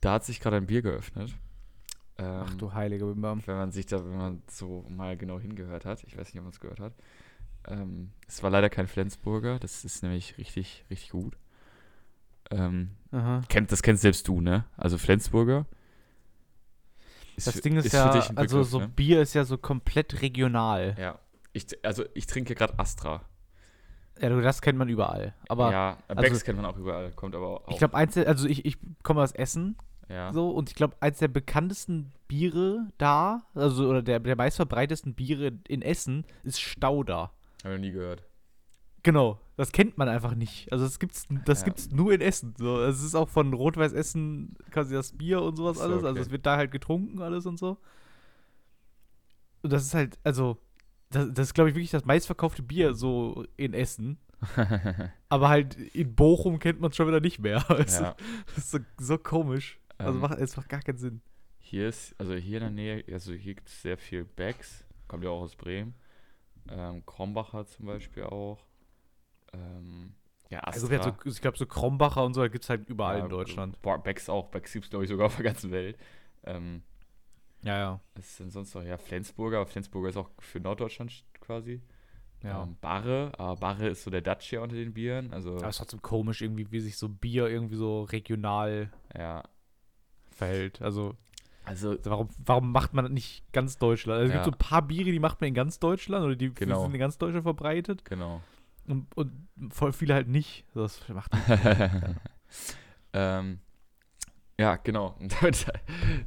da hat sich gerade ein Bier geöffnet. Ähm, Ach du heilige Bimbam. Wenn man sich da, wenn man so mal genau hingehört hat. Ich weiß nicht, ob man es gehört hat. Ähm, es war leider kein Flensburger. Das ist nämlich richtig, richtig gut. Ähm, kennt, das kennst selbst du, ne? Also Flensburger. Das für- Ding ist, für ja, also Begriff, so ne? Bier ist ja so komplett regional. Ja. Ich, also ich trinke gerade Astra. Ja, das kennt man überall. Aber ja, also- Becks kennt man auch überall, kommt aber auch. ich glaube, also ich, ich komme aus Essen ja. so und ich glaube, eins der bekanntesten Biere da, also oder der, der meistverbreitesten Biere in Essen ist Stauder. Habe ich noch nie gehört. Genau, das kennt man einfach nicht. Also das gibt's, das Ja. gibt's nur in Essen. So, es ist auch von Rot-Weiß Essen quasi das Bier und sowas so, alles. Also okay. es wird da halt getrunken alles und so. Und das ist halt, also das, das ist glaube ich wirklich das meistverkaufte Bier so in Essen. Aber halt in Bochum kennt man es schon wieder nicht mehr. Du? ja. Das ist so, so komisch. Also Ähm, macht, es macht gar keinen Sinn. Hier ist, also hier in der Nähe, also hier gibt es sehr viel Becks, kommt ja auch aus Bremen. Ähm, Krombacher zum Beispiel auch. Ähm, ja, Astra. Also, halt so, ich glaube, so Krombacher und so gibt es halt überall Ja, in Deutschland. Boah, Becks auch. Becks gibt es, glaube ich, sogar auf der ganzen Welt. Ähm, Ja, ja. was ist denn sonst noch? Ja, Flensburger. aber Flensburger ist auch für Norddeutschland ja. Ja. Ähm, Barre, aber Barre ist so der Dutch hier unter den Bieren. Also, Aber es ist trotzdem komisch, irgendwie, wie sich so Bier irgendwie so regional ja. Verhält. Also, Also, also warum, warum macht man das nicht ganz Deutschland? Also, es Ja. gibt so ein paar Biere, die macht man in ganz Deutschland oder die Genau. sind in ganz Deutschland verbreitet genau. und, und voll viele halt nicht. Das macht ähm, ja, genau. Und damit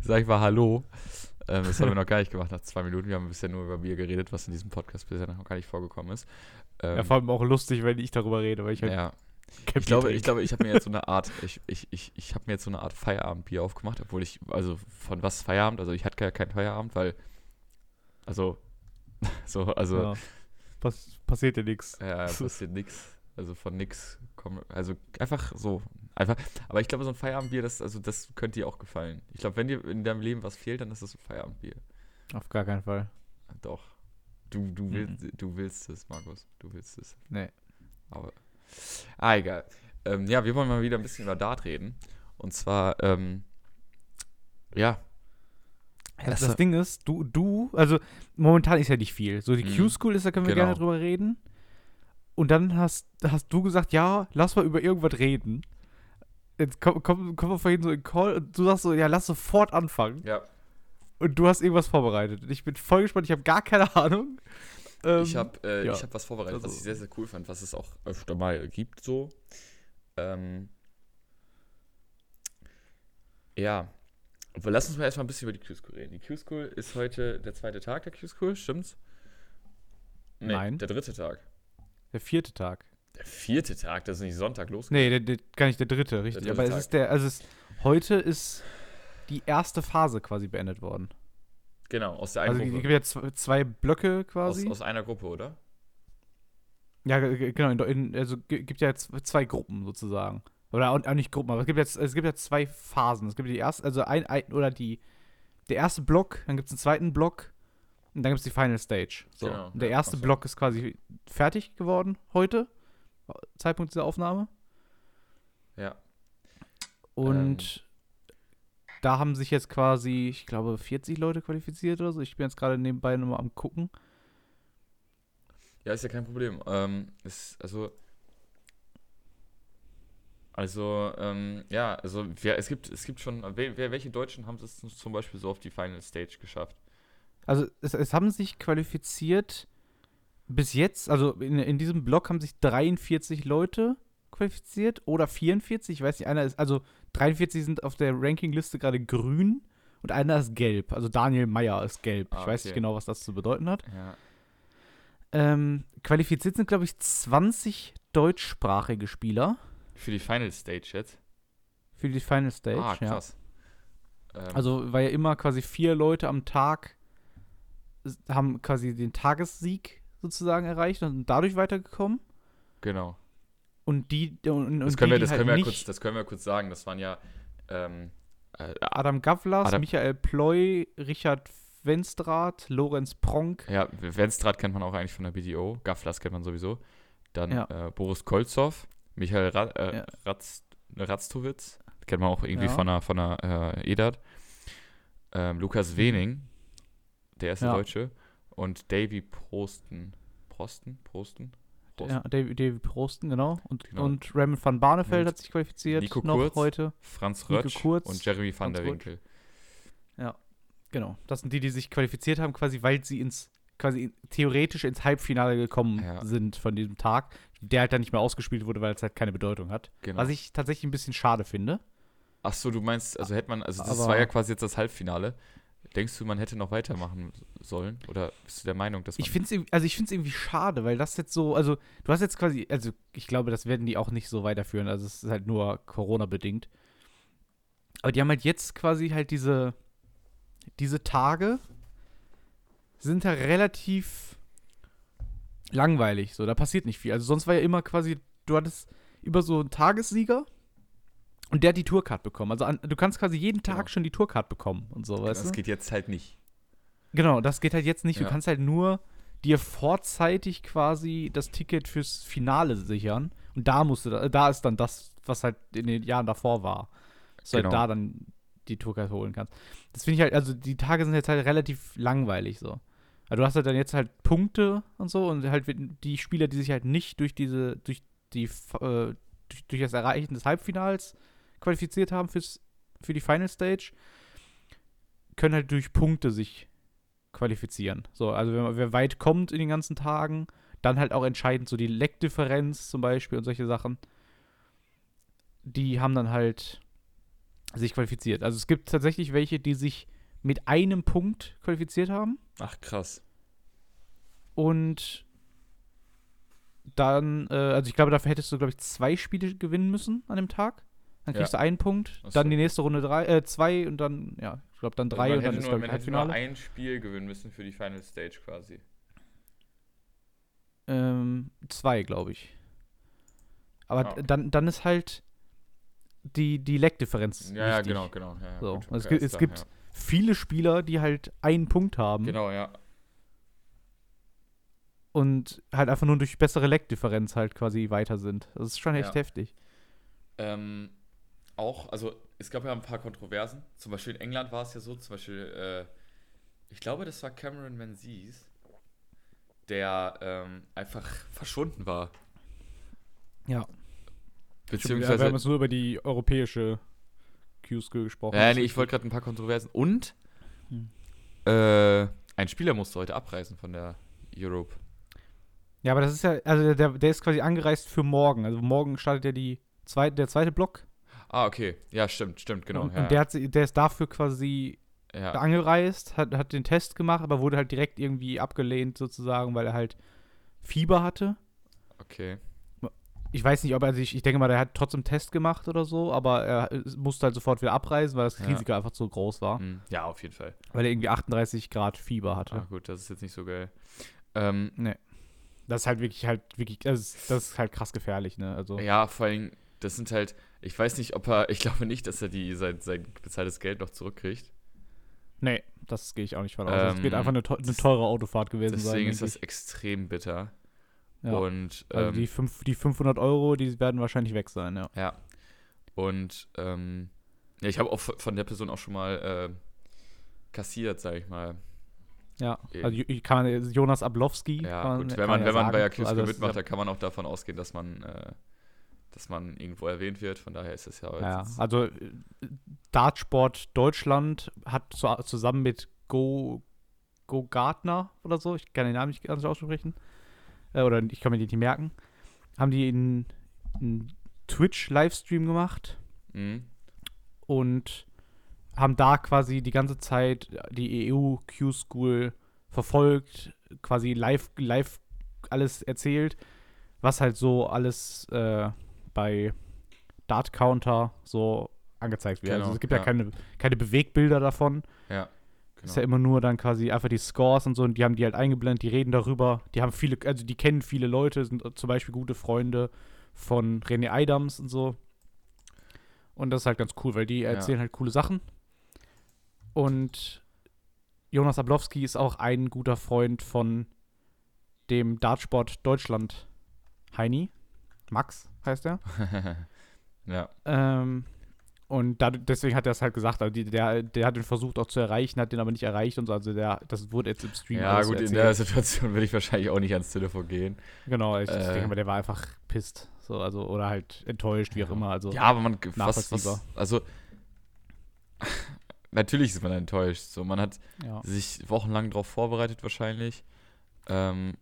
sage ich mal Hallo. Ähm, das haben wir noch gar nicht gemacht nach zwei Minuten. Wir haben bisher nur über Bier geredet, was in diesem Podcast bisher noch gar nicht vorgekommen ist. Ähm, ja, vor allem auch lustig, wenn ich darüber rede, weil ich halt ja. Ich glaube, ich glaube, ich habe mir jetzt so eine Art, ich, ich, ich, ich habe mir jetzt so eine Art Feierabendbier aufgemacht, obwohl ich, also von was Feierabend? Also ich hatte ja keinen Feierabend, weil, also, so, also, ja. Pass, passiert ja nichts. Ja, passiert nix. Also von nix kommen. Also einfach so. Einfach. Aber ich glaube, so ein Feierabendbier, das, also das könnte dir auch gefallen. Ich glaube, wenn dir in deinem Leben was fehlt, dann ist das ein Feierabendbier. Auf gar keinen Fall. Doch. Du, du, Mhm. willst, du willst es, Markus. Du willst es. Nee. Aber. Ah, egal. Ähm, ja, wir wollen mal wieder ein bisschen über Dart reden. Und zwar, ähm, ja. Das, das Ding ist, du, du, also momentan ist ja nicht viel. So die Mhm. Q-School ist, da können wir Genau. gerne drüber reden. Und dann hast, hast du gesagt, ja, lass mal über irgendwas reden. Jetzt kommen komm, komm wir vorhin so in Call und du sagst so, ja, lass sofort anfangen. Ja. Und du hast irgendwas vorbereitet. Und ich bin voll gespannt, ich habe gar keine Ahnung. Ähm, ich habe äh, ja. ich hab was vorbereitet, was Also- ich sehr, sehr cool fand, was es auch öfter mal gibt, so. Ähm, ja. Aber lass uns mal erstmal ein bisschen über die Q-School reden. Die Q-School ist heute der zweite Tag der Q-School, stimmt's? Nee, Nein. Der dritte Tag. Der vierte Tag. Der vierte Tag, das ist nicht Sonntag losgeht. Nee, der, der, gar nicht der dritte, richtig. dritte Aber es Tag. ist der, also es, heute ist die erste Phase quasi beendet worden. Genau, aus der einen Also es Gruppe. gibt ja zwei, Blöcke Aus, quasi. aus einer Gruppe, oder? Ja, ge- ge- genau. In, in, also gibt ja jetzt zwei Gruppen sozusagen. Oder auch, nicht Gruppen, aber es gibt jetzt es gibt ja zwei Phasen. Es gibt die erste, also ein, ein oder die der erste Block, dann gibt es einen zweiten Block und dann gibt es die Final Stage. So. Genau, und der ja, erste so. Block ist quasi fertig geworden heute, Zeitpunkt dieser Aufnahme. Ja. Und da haben sich jetzt quasi, ich glaube, 40 Leute qualifiziert oder so. Ich bin jetzt gerade nebenbei nochmal am gucken. Ja, ist ja kein Problem. Ähm, ist, also. Also, ähm, ja, also wer, es gibt, es gibt schon, wer, welche Deutschen haben es zum Beispiel so auf die Final Stage geschafft? Also es, es haben sich qualifiziert bis jetzt, also in, in diesem Block haben sich 43 Leute qualifiziert oder 44, ich weiß nicht, einer ist, also 43 sind auf der Rankingliste gerade grün und einer ist gelb. Also Daniel Meyer ist gelb. Ah, ich weiß nicht genau, was das zu bedeuten hat. Ja. Ähm, qualifiziert sind, glaube ich, 20 deutschsprachige Spieler Für die Final Stage jetzt? für die Final Stage. ah, ja. krass. Ähm, Also, weil ja immer quasi vier Leute am Tag haben quasi den Tagessieg sozusagen erreicht und dadurch weitergekommen. genau. Und die, und, Das und können, die, wir, das, halt können wir kurz, das können wir kurz sagen. Das waren ja ähm, äh, Adam Gavlas, Adam- Michael Ploy, Richard Wenstrath, Lorenz Pronk. Ja, Wenstrad kennt man auch eigentlich von der BDO. Gafflas kennt man sowieso. Dann Ja. äh, Boris Kolzow, Michael Ra äh, Ja. Ratz Ratztowitz. kennt man auch irgendwie Ja. von der, von der äh, EDAT. Ähm, Lukas Wening, der erste. Deutsche. Und Davy Prosten. Prosten? Prosten? Ja, David, David Prosten, genau. Und, Genau. und Raymond van Barneveld hat sich qualifiziert. Nico noch Kurz. heute. Franz Rötsch Kurz, und Jeremy van Franz der. Winkel. Genau. Das sind die, die sich qualifiziert haben, quasi, weil sie ins, quasi theoretisch ins Halbfinale gekommen Ja. sind von diesem Tag, der halt dann nicht mehr ausgespielt wurde, weil es halt keine Bedeutung hat. Genau. Was ich tatsächlich ein bisschen schade finde. Ach so, du meinst, also hätte man, also das Aber- war ja quasi jetzt das Halbfinale. Denkst du, man hätte noch weitermachen sollen? Oder bist du der Meinung, dass man. Ich finde es also ich find's irgendwie schade, weil das jetzt so, also du hast jetzt quasi, also ich glaube, das werden die auch nicht so weiterführen, also es ist halt nur Corona-bedingt. Aber die haben halt jetzt quasi halt diese, diese Tage sind ja relativ langweilig, so, da passiert nicht viel. Also sonst war ja immer quasi, du hattest über so einen Tagessieger und der hat die Tourcard bekommen. Also an, du kannst quasi jeden Tag Genau. schon die Tourcard bekommen und so, weißt du? das geht jetzt halt nicht. Genau, das geht halt jetzt nicht. Du Ja. kannst halt nur dir vorzeitig quasi das Ticket fürs Finale sichern. Und da musst du, da, da ist dann das, was halt in den Jahren davor war. Dass du Genau. halt da dann die Tourcard holen kannst. Das finde ich halt, also die Tage sind jetzt halt relativ langweilig so. Also du hast halt dann jetzt halt Punkte und so und halt die Spieler, die sich halt nicht durch diese, durch die, äh, durch, durch das Erreichen des Halbfinals qualifiziert haben fürs, für die Final Stage, können halt durch Punkte sich qualifizieren. So, also wenn, wer weit kommt in den ganzen Tagen, dann halt auch entscheidend so die Leckdifferenz zum Beispiel und solche Sachen. Die haben dann halt sich qualifiziert. Also es gibt tatsächlich welche, die sich mit einem Punkt qualifiziert haben Ach, krass. und dann, äh, also ich glaube, dafür hättest du, glaube ich, zwei Spiele gewinnen müssen an dem Tag. Dann kriegst Ja. du einen Punkt, Ach so. dann die nächste Runde drei, äh, zwei und dann, ja, ich glaube dann drei Also und dann ist, nur, glaube ich, man hätte nur Halbfinale. ein Spiel gewinnen müssen für die Final Stage quasi. Ähm, zwei, glaube ich. Aber Ah, okay. dann, dann ist halt die, die Leckdifferenz Ja, ja, genau, genau. Ja, ja, So, gut, es okay, gibt- alles es klar, gibt- Viele Spieler, die halt einen Punkt haben ja. Genau, ja. und halt einfach nur durch bessere Leckdifferenz halt quasi weiter sind. Das ist schon echt Ja. heftig. Ähm, auch, also es gab ja ein paar Kontroversen. Zum Beispiel in England war es ja so, zum Beispiel, äh, ich glaube, das war Cameron Menzies, der ähm, einfach verschwunden war. Ja. Beziehungsweise. wir haben jetzt nur über die europäische Q-Skill gesprochen. Ja, nee, ich wollte gerade ein paar Kontroversen. Und Hm. äh, ein Spieler musste heute abreisen von der Europe. Ja, aber das ist ja, also der, der ist quasi angereist für morgen. Also morgen startet ja die zweite, der zweite Block. Ah, okay. Ja, stimmt, stimmt, genau. und, ja, und der, hat, der ist dafür quasi ja. angereist, hat, hat den Test gemacht, aber wurde halt direkt irgendwie abgelehnt sozusagen, weil er halt Fieber hatte. Okay. Ich weiß nicht, ob er sich, ich denke mal, der hat trotzdem Test gemacht oder so, aber er musste halt sofort wieder abreisen, weil das Ja. Risiko einfach zu groß war. Hm. Ja, auf jeden Fall. Weil er irgendwie 38 Grad Fieber hatte. Ah, gut, das ist jetzt nicht so geil. Ähm, Das ist halt wirklich, halt, wirklich, das ist, das ist halt krass gefährlich, ne? Also, Ja, vor allem, das sind halt, ich weiß nicht, ob er, ich glaube nicht, dass er die sein, sein bezahltes Geld noch zurückkriegt. nee, das gehe ich auch nicht von aus. Es Ähm, wird einfach eine, eine teure Autofahrt gewesen sein. Deswegen ist das extrem bitter. ja. Und, Also ähm, die, fünf, die 500 Euro, die werden wahrscheinlich weg sein, ja. ja. Und, ähm, ja, ich habe auch von der Person auch schon mal äh, kassiert, sag ich mal. Ja, Eben. also kann man, Jonas Ablowski. Ja, kann gut, wenn man, ja wenn man sagen. bei Accused Also mitmacht, dann kann man auch davon ausgehen, dass man, äh, dass man irgendwo erwähnt wird. Von daher ist es ja, Ja, jetzt- also äh, Dartsport Deutschland hat zu, zusammen mit Go, Go Gardner oder so, ich kann den Namen nicht ganz aussprechen, äh, oder ich kann mir den nicht merken, haben die einen, einen Twitch-Livestream gemacht Mhm. und haben da quasi die ganze Zeit die EU Q-School verfolgt, quasi live, live alles erzählt, was halt so alles äh, bei Dart Counter so angezeigt wird. Genau, also es gibt ja, ja. keine, keine Bewegbilder davon. Ja. Ist Genau. ja immer nur dann quasi einfach die Scores und so und die haben die halt eingeblendet, die reden darüber. Die haben viele, also die kennen viele Leute, sind zum Beispiel gute Freunde von René Adams und so. Und das ist halt ganz cool, weil die Ja. erzählen halt coole Sachen. Und Jonas Ablowski ist auch ein guter Freund von dem Dartsport Deutschland Heini. Max heißt er. ja. Ähm, Und da, deswegen hat er es halt gesagt. Also die, der, der hat ihn versucht auch zu erreichen, hat den aber nicht erreicht und so. Also der, das wurde jetzt im Stream. Ja, gut, in erzählt. der Situation würde ich wahrscheinlich auch nicht ans Telefon gehen. Genau, ich, Äh. denke mal, der war einfach pisst. So, also, oder halt enttäuscht, wie auch immer. Also, Ja, aber man, was, was, also, natürlich ist man enttäuscht. So, man hat ja. sich wochenlang darauf vorbereitet wahrscheinlich. Ähm,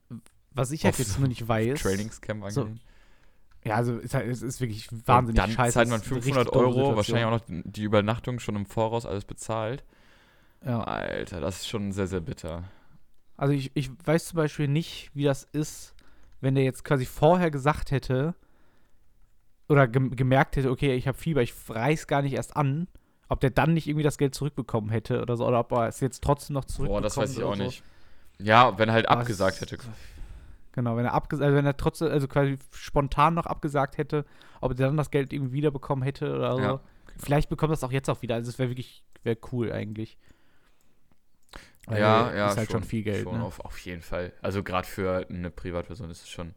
Was ich halt jetzt nur nicht weiß. Trainingscamp so, angelehnt. Ja, also es ist, halt- es ist wirklich Und wahnsinnig dann scheiße. zahlt man Es ist eine 500 richtig dumme Euro, wahrscheinlich auch noch die Übernachtung schon im Voraus alles bezahlt. Ja. Alter, das ist schon sehr, sehr bitter. Also ich, ich weiß zum Beispiel nicht, wie das ist, wenn der jetzt quasi vorher gesagt hätte oder gem gemerkt hätte, okay, ich habe Fieber, ich reiß gar nicht erst an, ob der dann nicht irgendwie das Geld zurückbekommen hätte oder so, oder ob er es jetzt trotzdem noch zurückbekommt. Boah, das weiß ich auch so. nicht. Ja, wenn er halt Aber es abgesagt hätte. Genau, wenn er abgesagt, also wenn er trotzdem, also quasi spontan noch abgesagt hätte, ob er dann das Geld irgendwie wiederbekommen hätte oder so. Ja, Vielleicht bekommt er es auch jetzt auch wieder. Also es wäre wirklich, wäre cool eigentlich. Weil Ja, ja. Ist halt schon, viel Geld. Schon ne? auf, auf jeden Fall. Also gerade für eine Privatperson ist es schon,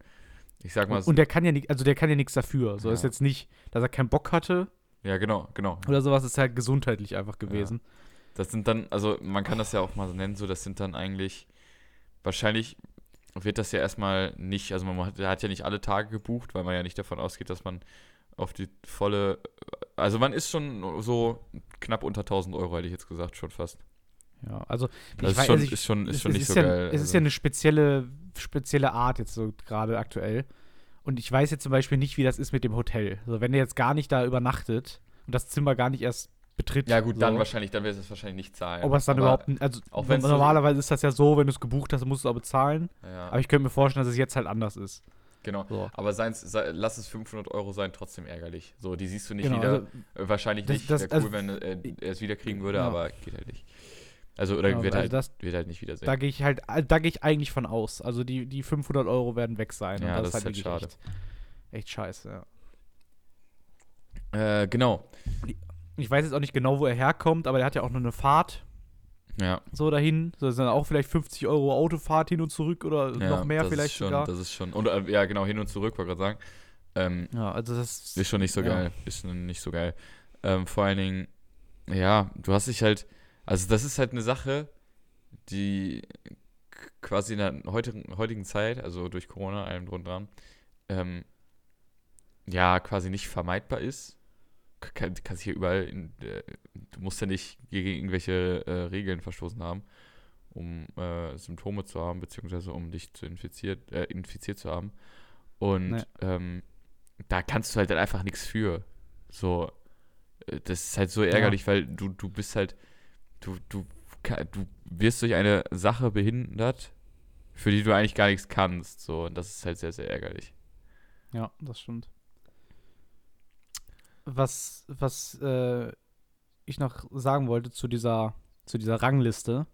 ich sag mal, Und, und der kann ja nicht, also der kann ja nichts dafür. So Ja. ist jetzt nicht, dass er keinen Bock hatte ja genau, genau. oder sowas, ist halt gesundheitlich einfach gewesen. Das sind dann, also man kann das ja auch mal so nennen, so das sind dann eigentlich, wahrscheinlich wird das ja erstmal nicht, also man hat, ja nicht alle Tage gebucht, weil man ja nicht davon ausgeht, dass man auf die volle, also man ist schon so knapp unter 1000 Euro, hätte ich jetzt gesagt, schon fast. Ja, also Das ich ist weiß- schon, also ich- ist schon, ist es, schon nicht ist so ja, geil. Es ist also. ja eine spezielle, spezielle Art jetzt so gerade aktuell. Und ich weiß jetzt zum Beispiel nicht, wie das ist mit dem Hotel. Also wenn der jetzt gar nicht da übernachtet und das Zimmer gar nicht erst betritt. ja gut, dann so, wahrscheinlich, dann wird es wahrscheinlich nicht zahlen. Ob es dann Aber- überhaupt, also auch wenn's so- normalerweise ist das ja so, wenn du es gebucht hast, musst du es auch bezahlen. Ja, Aber ich könnte mir vorstellen, dass es jetzt halt anders ist. genau. So. Aber sein's, sei, lass es 500 Euro sein, trotzdem ärgerlich. So, die siehst du nicht Genau, wieder. also, Äh, Wahrscheinlich Das- nicht. das- Wäre cool, also- wenn äh, er es wiederkriegen würde, Ja. aber geht halt nicht. Also, oder Ja, wird, also halt, das- wird halt nicht wiedersehen. da gehe ich halt, da gehe ich eigentlich von aus. Also die, die 500 Euro werden weg sein. Ja, und das ist halt wirklich schade. Echt, echt scheiße, ja. Äh, genau. Ich weiß jetzt auch nicht genau, wo er herkommt, aber der hat ja auch nur eine Fahrt Ja, so dahin. So das sind dann auch vielleicht 50 Euro Autofahrt hin und zurück oder ja noch mehr vielleicht schon, sogar. Das ist schon. Und, äh, ja, genau, hin und zurück, wollte gerade sagen. Ähm, Ja, also das ist schon nicht so ja. geil. Ist schon nicht so geil. Ähm, vor allen Dingen, ja, du hast dich halt. Also, das ist halt eine Sache, die quasi in der heutigen, heutigen Zeit, also durch Corona, allem drum und dran, ähm, ja, quasi nicht vermeidbar ist. Kannst hier überall, in, äh, du musst ja nicht gegen irgendwelche äh, Regeln verstoßen haben, um äh, Symptome zu haben, beziehungsweise um dich zu infiziert, äh, infiziert zu haben. Und Nee. ähm, da kannst du halt dann einfach nichts für. So, äh, das ist halt so ärgerlich, weil du, du bist halt, du, du, du wirst durch eine Sache behindert, für die du eigentlich gar nichts kannst. So, und das ist halt sehr, sehr ärgerlich. Ja, das stimmt. Was, was äh, ich noch sagen wollte zu dieser, zu dieser Rangliste,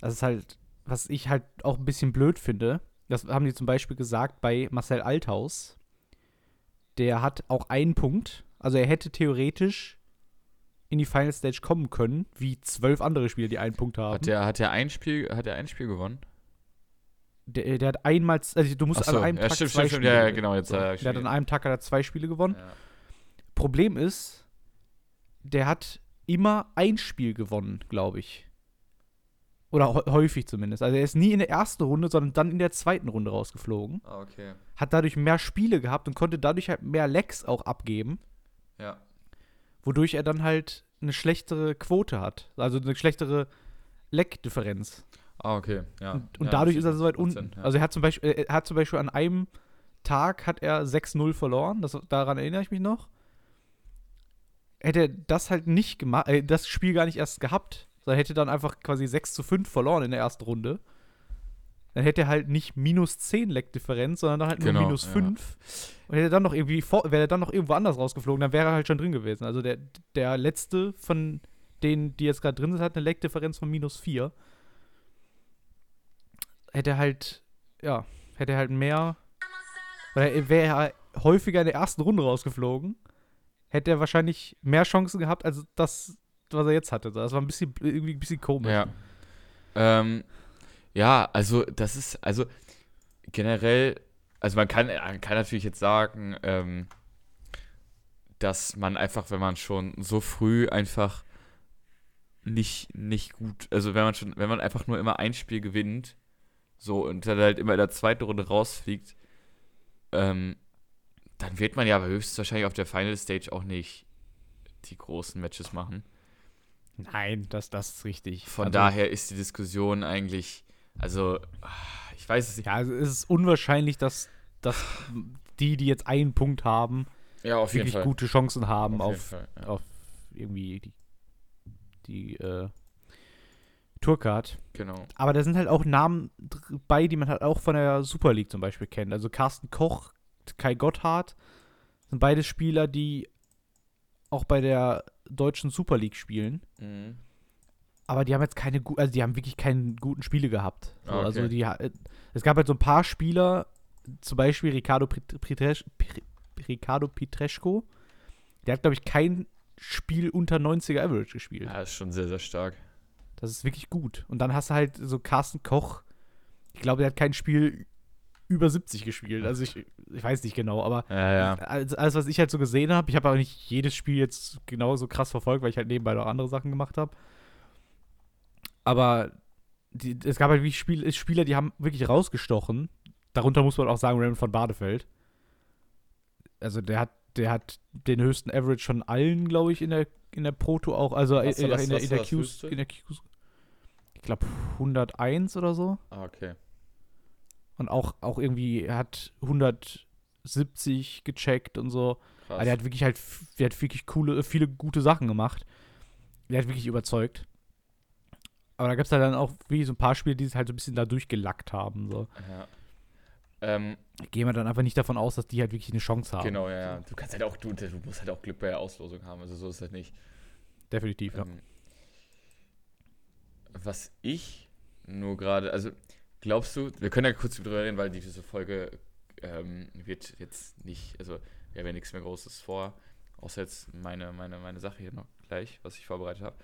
das ist halt, was ich halt auch ein bisschen blöd finde, das haben die zum Beispiel gesagt bei Marcel Althaus. Der hat auch einen Punkt, also er hätte theoretisch in die Final Stage kommen können, wie zwölf andere Spieler, die einen Punkt haben. Hat der, hat der ein Spiel, hat der ein Spiel gewonnen? Der, der hat einmal, also du musst so, an einem ja, Tag stimmt, zwei stimmt, Spiele ja, ja, genau, jetzt, äh, Der hat an einem Tag hat er zwei Spiele gewonnen. Ja. Problem ist, der hat immer ein Spiel gewonnen, glaube ich. Oder hä- häufig zumindest. Also er ist nie in der ersten Runde, sondern dann in der zweiten Runde rausgeflogen. Ah, okay. Hat dadurch mehr Spiele gehabt und konnte dadurch halt mehr Lecks auch abgeben, Ja. wodurch er dann halt eine schlechtere Quote hat. Also eine schlechtere Leck-Differenz. Ah, okay. Ja. Und, und ja, dadurch ist er so weit unten. Ja. Also er hat zum Beispiel, er hat zum Beispiel an einem Tag hat er 6-0 verloren. Das, daran erinnere ich mich noch. Hätte er das halt nicht gemacht, äh, das Spiel gar nicht erst gehabt, sondern hätte dann einfach quasi 6 zu 5 verloren in der ersten Runde. Dann hätte er halt nicht minus 10 Leckdifferenz, sondern dann halt nur Genau, minus ja. 5. Und hätte dann noch irgendwie vor, wäre er dann noch irgendwo anders rausgeflogen, dann wäre er halt schon drin gewesen. Also der, der letzte von denen, die jetzt gerade drin sind, hat eine Leckdifferenz von minus 4. Hätte er halt, ja, hätte er halt mehr. Oder wäre er häufiger in der ersten Runde rausgeflogen, hätte er wahrscheinlich mehr Chancen gehabt, als das, was er jetzt hatte. Das war ein bisschen, irgendwie ein bisschen komisch. Ja. Ähm, ja, also das ist, also generell, also man kann, man kann natürlich jetzt sagen, ähm, dass man einfach, wenn man schon so früh einfach nicht, nicht gut, also wenn man schon, wenn man einfach nur immer ein Spiel gewinnt, so und dann halt immer in der zweiten Runde rausfliegt, ähm, dann wird man ja höchstwahrscheinlich auf der Final Stage auch nicht die großen Matches machen. Nein, das, das ist richtig. Von Also, daher ist die Diskussion eigentlich, also ich weiß es nicht. Ja, also es ist unwahrscheinlich, dass, dass die, die jetzt einen Punkt haben, Ja, auf wirklich gute Chancen haben Auf auf, Fall, ja. auf irgendwie die, die äh, Tourcard. Genau. Aber da sind halt auch Namen bei, die man halt auch von der Super League zum Beispiel kennt. Also Carsten Koch, Kai Gotthard sind beide Spieler, die auch bei der deutschen Super League spielen. Mhm. Aber die haben jetzt keine gu- also die haben wirklich keine guten Spiele gehabt. So, Ah, okay. Also die es gab halt so ein paar Spieler, zum Beispiel Ricardo, Pietres- Pi- Ricardo Pietreszko, der hat, glaube ich, kein Spiel unter 90er Average gespielt. Ja, ist schon sehr, sehr stark. Das ist wirklich gut. Und dann hast du halt so Carsten Koch, ich glaube, der hat kein Spiel über 70 gespielt. Also ich, ich weiß nicht genau, aber Ja, ja. alles, was ich halt so gesehen habe, ich habe aber nicht jedes Spiel jetzt genauso krass verfolgt, weil ich halt nebenbei noch andere Sachen gemacht habe. Aber die, es gab halt wirklich Spiel, Spieler, die haben wirklich rausgestochen. Darunter muss man auch sagen, Raymond von Badefeld. Also der hat, der hat den höchsten Average von allen, glaube ich, in der, in der Proto auch. Also in, das- in, der, in der Qs, in der Qs. Ich glaube 101 oder so. Ah, okay. Und auch, auch irgendwie, er hat 170 gecheckt und so. Krass. Aber der hat wirklich halt, der hat wirklich coole, viele gute Sachen gemacht. Der hat wirklich überzeugt. Aber da gab es halt dann auch wie so ein paar Spiele, die es halt so ein bisschen da durchgelackt haben. So. ja. Ähm, Gehen wir dann einfach nicht davon aus, dass die halt wirklich eine Chance haben. genau, ja, ja. Du kannst halt auch, du, du musst halt auch Glück bei der Auslosung haben. Also so ist halt nicht. Definitiv, ja. Ähm, was ich nur gerade, also glaubst du, wir können ja kurz drüber reden, weil diese Folge ähm, wird jetzt nicht, also wir haben ja nichts mehr Großes vor, außer jetzt meine, meine, meine Sache hier noch gleich, was ich vorbereitet habe.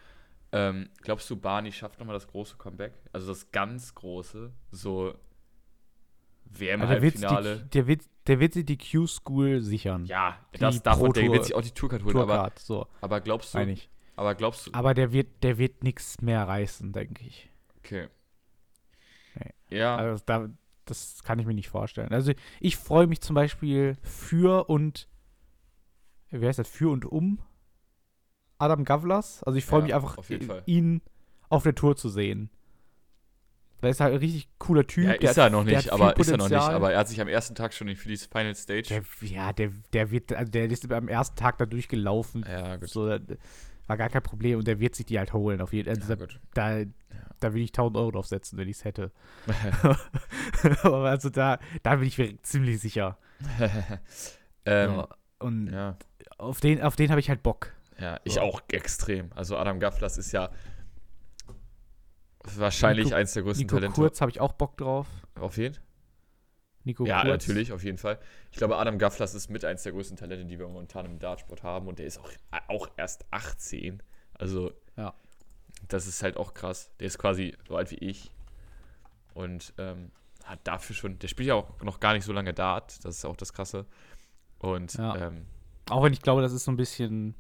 Ähm, glaubst du, Barney schafft nochmal das große Comeback? Also das ganz große, so WM Also der, der, wird, der wird sich die Q-School sichern. Ja, die das davon, der wird sich auch die Tourcard holen, aber, Tourcard, so, aber glaubst du, aber glaubst du, Aber der wird, der wird nichts mehr reißen, denke ich. okay. Nee. Ja, Also da, das kann ich mir nicht vorstellen. Also ich freue mich zum Beispiel für und wie heißt das, für und um Adam Gavlas. Also ich freue Ja, mich einfach, auf ihn auf der Tour zu sehen. Er ist halt ein richtig cooler Typ. Ja, der ist hat- er noch nicht, aber ist er noch nicht. Aber er hat sich am ersten Tag schon für die Final Stage. Der, ja, der, der wird, also der ist am ersten Tag da durchgelaufen. ja, gut. So, da- war gar kein Problem und der wird sich die halt holen. Auf jeden, also ja, da, da, da will ich 1000 Euro drauf setzen, wenn ich es hätte. aber also da, da bin ich mir ziemlich sicher. ähm, Ja, und ja. auf den, auf den habe ich halt Bock. ja, ich So. auch extrem. Also Adam Gafflas ist ja wahrscheinlich Nico- eins der größten Nico Talente. Kurz habe ich auch Bock drauf. Auf jeden Nico Ja, Kurz. natürlich, auf jeden Fall. Ich glaube, Adam Gafflas ist mit eins der größten Talente, die wir momentan im Dartsport haben. Und der ist auch, auch erst 18. Also, Ja. das ist halt auch krass. Der ist quasi so alt wie ich. Und ähm, hat dafür schon, der spielt ja auch noch gar nicht so lange Dart. Das ist auch das Krasse. Und Ja. ähm, Auch wenn ich glaube, das ist so ein bisschen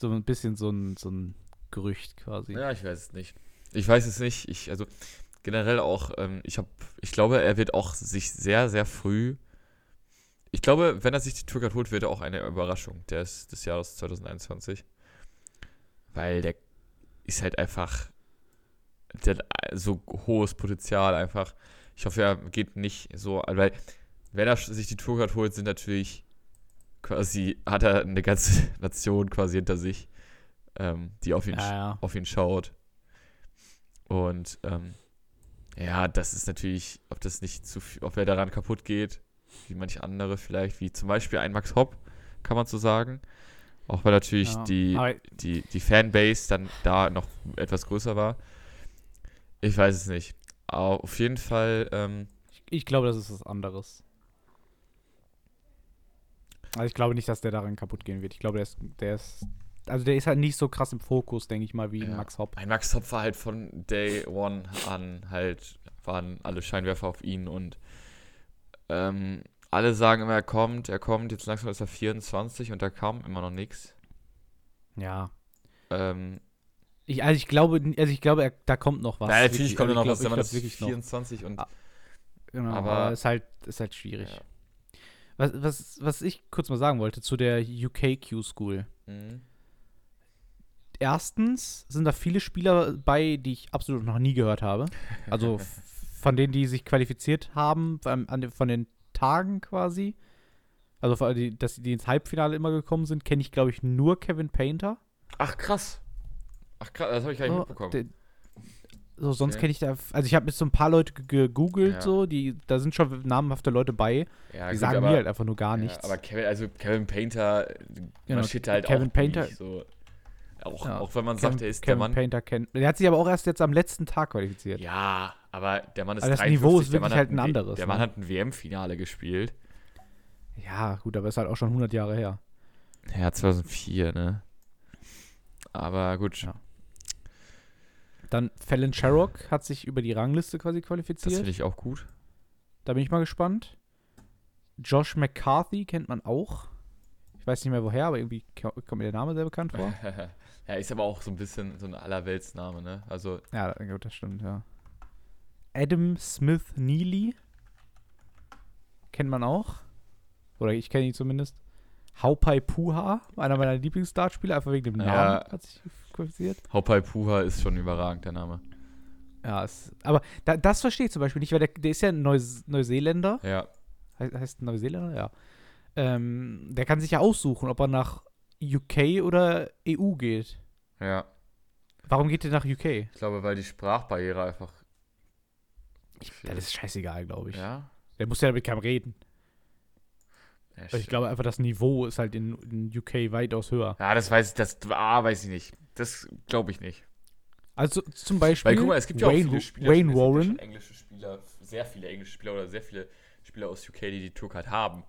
so ein bisschen so ein, so ein Gerücht quasi. Ja, ich weiß es nicht. Ich weiß es nicht. Ich, also generell auch, ähm, ich habe, ich glaube, er wird auch sich sehr, sehr früh. Ich glaube, wenn er sich die Tourcard holt, wird er auch eine Überraschung des, des Jahres 2021. Weil der ist halt einfach, der hat so hohes Potenzial einfach. Ich hoffe, er geht nicht so, weil wenn er sich die Tourcard holt, sind natürlich quasi, hat er eine ganze Nation quasi hinter sich, ähm, die auf ihn ja. ja. auf ihn schaut. Und ähm, ja, das ist natürlich, ob das nicht zu viel, ob er daran kaputt geht, wie manche andere vielleicht, wie zum Beispiel ein Max Hopp, kann man so sagen. Auch weil natürlich Ja. die, die, die Fanbase dann da noch etwas größer war. Ich weiß es nicht. Aber auf jeden Fall, ähm, ich, ich glaube, das ist was anderes. Also ich glaube nicht, dass der daran kaputt gehen wird. Ich glaube, der ist, der ist, also der ist halt nicht so krass im Fokus, denke ich mal, wie Ja. Max Hopp. ein Max Hopp war halt von Day One an halt, waren alle Scheinwerfer auf ihn und ähm, alle sagen immer, er kommt, er kommt, jetzt langsam ist er 24 und da kam immer noch nichts. Ja. Ähm, Ich, also ich glaube, also ich glaube, er, da kommt noch was. na, natürlich Wirklich. kommt Also noch was, der glaub- Mann ich ist glaub wirklich noch. 24 und Ah, Genau, aber- aber, ist halt, ist halt schwierig. Ja. Was, was, was ich kurz mal sagen wollte zu der UKQ School. Mhm. Erstens sind da viele Spieler bei, die ich absolut noch nie gehört habe. Also von denen, die sich qualifiziert haben, den- von den Tagen quasi. Also von- die, dass die ins Halbfinale immer gekommen sind, kenne ich, glaube ich, nur Kevin Painter. Ach krass. Ach krass, das habe ich gar nicht So, mitbekommen. de- so, sonst Okay. kenne ich da, also ich habe jetzt so ein paar Leute ge- gegoogelt, Ja. so, die, da sind schon namhafte Leute bei, ja, die gut, sagen aber, mir halt einfach nur gar ja, nichts. aber Kevin, also Kevin Painter Genau, marschiert halt Kevin auch Painter- durch, so. Auch, Ja, auch wenn man Kevin, sagt, er ist Kevin der Mann. Painter kennt. Der hat sich aber auch erst jetzt am letzten Tag qualifiziert. Ja, aber der Mann ist Aber das 53, Niveau ist wirklich halt ein anderes, Der ne? Mann hat ein WM-Finale gespielt. Ja, gut, aber ist halt auch schon 100 Jahre her. Ja, 2004, ne? Aber gut, Ja. Dann Fallon Sherrock hat sich über die Rangliste quasi das qualifiziert. finde ich auch gut. Da bin ich mal gespannt. Josh McCarthy kennt man auch. Ich weiß nicht mehr woher, aber irgendwie ko- kommt mir der Name sehr bekannt vor. ja, ist aber auch so ein bisschen so ein Allerweltsname, ne? Also, ja, gut, das stimmt, ja. Adam Smith Neely kennt man auch. Oder ich kenne ihn zumindest. Haupai Puha, einer meiner Lieblingsdartspieler, einfach wegen dem Ja. Namen hat sich qualifiziert. Haupai Puha ist schon überragend, der Name. Ja, es, aber da, das verstehe ich zum Beispiel nicht, weil der, der ist ja ein Neus Neuseeländer. Ja, He heißt Neuseeländer? Ja. Ähm, der kann sich ja aussuchen, ob er nach UK oder EU geht. Ja. Warum geht der nach UK? Ich glaube, weil die Sprachbarriere einfach. Das ist scheißegal, glaube ich. ja? Der muss ja damit keinem reden. Ja, Weil ich glaube einfach, das Niveau ist halt in, in UK weitaus höher. Ja, das weiß ich, das ah, weiß ich nicht. Das glaube ich nicht. Also zum Beispiel Weil guck mal, es gibt ja auch Wayne, viele Spieler, Wayne Warren. englische Spieler, sehr viele englische Spieler oder sehr viele Spieler aus UK, die die Tourcard haben.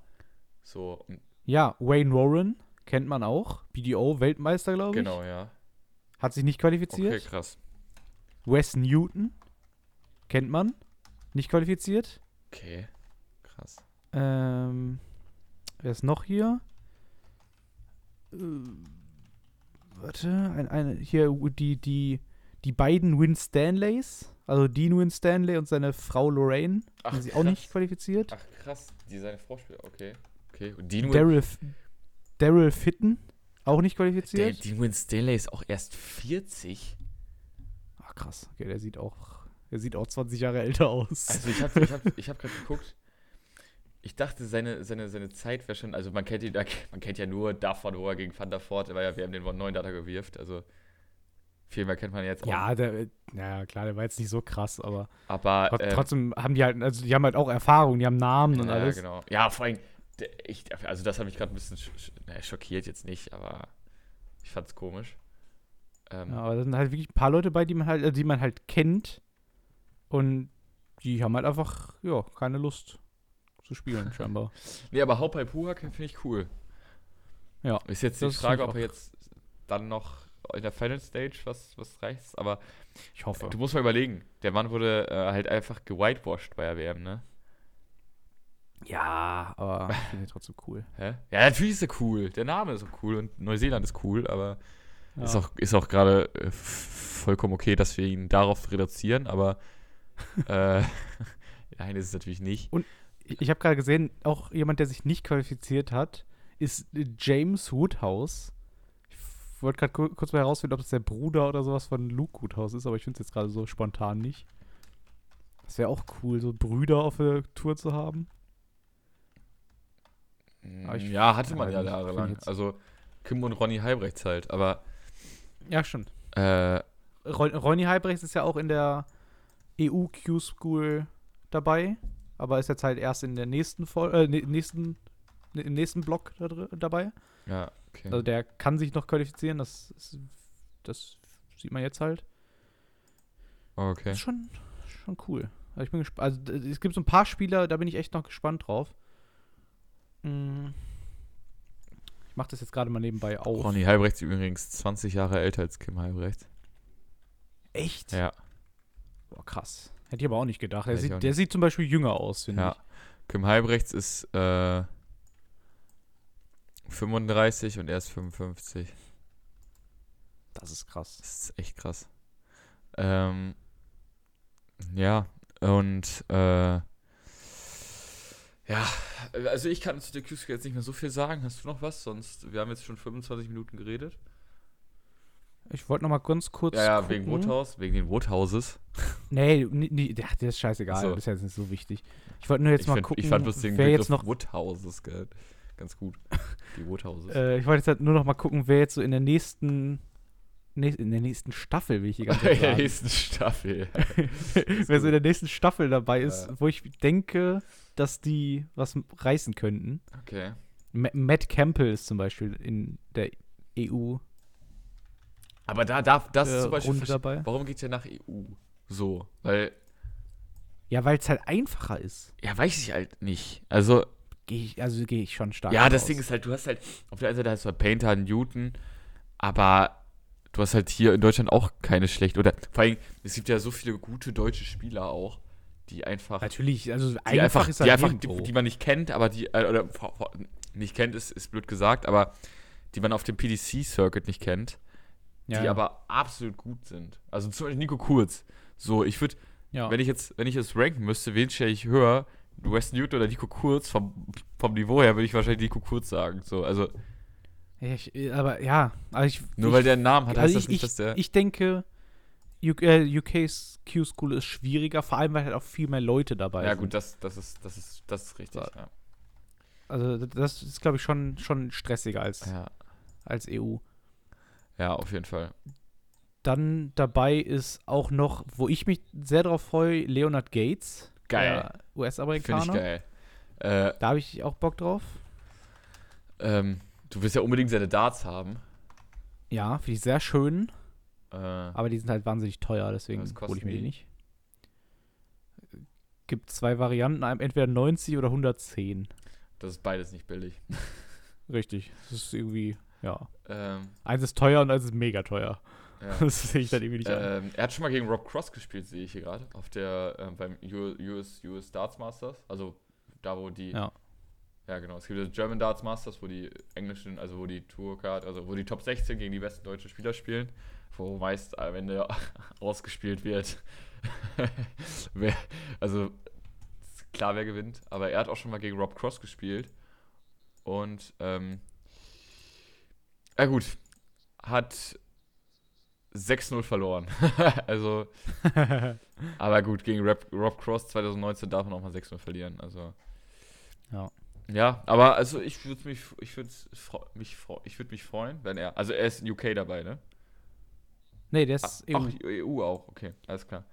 So, Ja, Wayne Warren kennt man auch. BDO-Weltmeister, glaube ich. genau, ja. Hat sich nicht qualifiziert. Okay, krass. Wes Newton kennt man. Nicht qualifiziert. Okay, krass. Ähm, wer ist noch hier? Äh, warte, ein, eine, hier die, die, die beiden Win Stanleys, also Dean Win Stanley und seine Frau Lorraine, Ach, haben sich auch nicht qualifiziert. Ach, krass. Die seine Vorspieler, okay. Okay, und Dean Daryl, Daryl Fitten, auch nicht der, qualifiziert. Dean Win Stanley ist auch erst 40. Ach krass, okay, der sieht auch, der sieht auch 20 Jahre älter aus. Also ich habe ich hab, ich hab gerade geguckt. Ich dachte, seine, seine, seine Zeit wäre schon, also man kennt, ihn, man kennt ja nur davon, wo er gegen Van der Voort, war ja während den 9 Data gewirft, also viel mehr kennt man jetzt auch. ja, der, ja, klar, der war jetzt nicht so krass, aber aber ähm, trotzdem haben die halt, also die haben halt auch Erfahrung, die haben Namen und ja, alles. genau. Ja, vor allem, der- ich, also das hat mich gerade ein bisschen schockiert jetzt nicht, aber ich fand's komisch. Ähm, Ja, aber da sind halt wirklich ein paar Leute bei, die man halt, äh, die man halt kennt. Und die haben halt einfach, ja, keine Lust zu spielen, scheinbar. Nee, aber Haupai Puha finde ich cool. Ja, Ist jetzt die Frage, ob er jetzt dann noch in der Final Stage was, was reicht, aber Ich hoffe. Du musst mal überlegen, der Mann wurde äh, halt einfach gewhitewashed bei der WM, ne? Ja, aber ich finde ihn trotzdem cool. Hä? Ja, natürlich ist er cool. Der Name ist auch cool und Neuseeland ist cool, aber Ja. ist auch, ist auch gerade äh, vollkommen okay, dass wir ihn darauf reduzieren, aber äh, nein, ist es natürlich nicht. Ich, ich habe gerade gesehen, auch jemand, der sich nicht qualifiziert hat, ist James Woodhouse. Ich wollte gerade ku- kurz mal herausfinden, ob das der Bruder oder sowas von Luke Woodhouse ist, aber ich finde es jetzt gerade so spontan nicht. Das wäre auch cool, so Brüder auf der Tour zu haben. Aber ich- ja, hatte man ja jahrelang. Also Kim und Ronny Halbrechts halt, aber Ja, stimmt. äh, Ron Ronny Halbrechts ist ja auch in der EU Q-School dabei, aber ist jetzt halt erst in der nächsten Vol äh, nächsten im nächsten Block da dabei. ja, okay. Also der kann sich noch qualifizieren, das ist, das sieht man jetzt halt. okay. Das ist schon, schon cool. Also ich bin gespannt. Also es gibt so ein paar Spieler, da bin ich echt noch gespannt drauf. Mm. Ich mache das jetzt gerade mal nebenbei auf. Ronny Halbrechts ist übrigens 20 Jahre älter als Kim Halbrechts. Echt? Ja. Boah, krass. Hätte ich aber auch nicht gedacht. Der, Hätte ich auch sieht, der sieht zum Beispiel jünger aus, finde Ja. Kim Halbrechts ist äh, 35 und er ist 55. Das ist krass. Das ist echt krass. Ähm, ja, und äh, ja, also ich kann zu der q jetzt nicht mehr so viel sagen. Hast du noch was? Sonst, wir haben jetzt schon 25 Minuten geredet. Ich wollte noch mal ganz kurz. Ja, ja, gucken. wegen Woodhouse, wegen den Woodhouses. Nee, nee, ja, das ist scheißegal. So. Das ist jetzt nicht so wichtig. Ich wollte nur jetzt ich, mal find, gucken, ich fand bloß den wer Begriff jetzt noch. Woodhouses geil. ganz gut. Die Woodhouses. Äh, ich wollte jetzt halt nur noch mal gucken, wer jetzt so in der nächsten. In der nächsten Staffel, will ich die ganze Zeit In der sagen. nächsten Staffel. wer so in der nächsten Staffel dabei ist, Ja. wo ich denke, dass die was reißen könnten. Okay. Ma Matt Campbell ist zum Beispiel in der EU Aber da darf das äh, zum Beispiel. Runde dabei. Warum geht der nach EU? So, weil, Ja, weil es halt einfacher ist. ja, weiß ich halt nicht. Also, Gehe ich, also gehe ich schon stark. ja, das raus. Ding ist halt, du hast halt, auf der einen Seite hast du halt Painter, Newton, aber du hast halt hier in Deutschland auch keine schlecht. Oder vor allem, es gibt ja so viele gute deutsche Spieler auch, die einfach. Natürlich, also die einfach, ist die, einfach die, die man nicht kennt, aber die, äh, oder nicht kennt, ist, ist blöd gesagt, aber die man auf dem PDC-Circuit nicht kennt, ja, die aber absolut gut sind. Also zum Beispiel Nico Kurz. So, ich würde, ja. wenn ich jetzt, wenn ich jetzt ranken müsste, wen stelle ich höher? Wes Newton oder Nico Kurz? Vom, vom Niveau her würde ich wahrscheinlich Nico Kurz sagen. So, also ich, aber ja, also ich, nur ich, weil der einen Namen hat, heißt also das ich, nicht, ich, dass der. ich denke, UK, äh, UK's Q-School ist schwieriger, vor allem weil halt auch viel mehr Leute dabei ja sind. gut, das, das ist, das ist, das ist richtig. Ja. Also das ist, glaube ich, schon, schon stressiger als, Ja. als EU. ja, auf jeden Fall. Dann dabei ist auch noch, wo ich mich sehr drauf freue, Leonard Gates. Geil. der Finde ich US-Amerikaner. geil. Äh, Da habe ich auch Bock drauf. ähm, du willst ja unbedingt seine Darts haben. Ja, finde ich sehr schön. Äh, Aber die sind halt wahnsinnig teuer, deswegen hole ich mir die die? nicht. Gibt zwei Varianten, entweder 90 oder 110. das ist beides nicht billig. Richtig. Das ist irgendwie, ja. Ähm, Eins ist teuer und eins ist mega teuer. ja. Das sehe ich dann irgendwie nicht an. Ähm, er hat schon mal gegen Rob Cross gespielt, sehe ich hier gerade. Auf der, ähm, beim US, US Darts Masters. Also da, wo die. Ja. Ja, genau. Es gibt das German Darts Masters, wo die englischen, also wo die Tourcard, also wo die Top 16 gegen die besten deutschen Spieler spielen. Wo meist am Ende ausgespielt wird. wer, also klar, wer gewinnt. Aber er hat auch schon mal gegen Rob Cross gespielt. Und, ähm, ja gut, hat 6-0 verloren. also, aber gut, gegen Rob, Rob Cross 2019 darf man auch mal 6-0 verlieren. Also. Ja. Ja, aber also ich würde mich, ich würde mich, ich würde mich freuen, wenn er, also er ist in UK dabei, ne? nee, der Ach, ist EU. auch EU auch, okay, alles klar.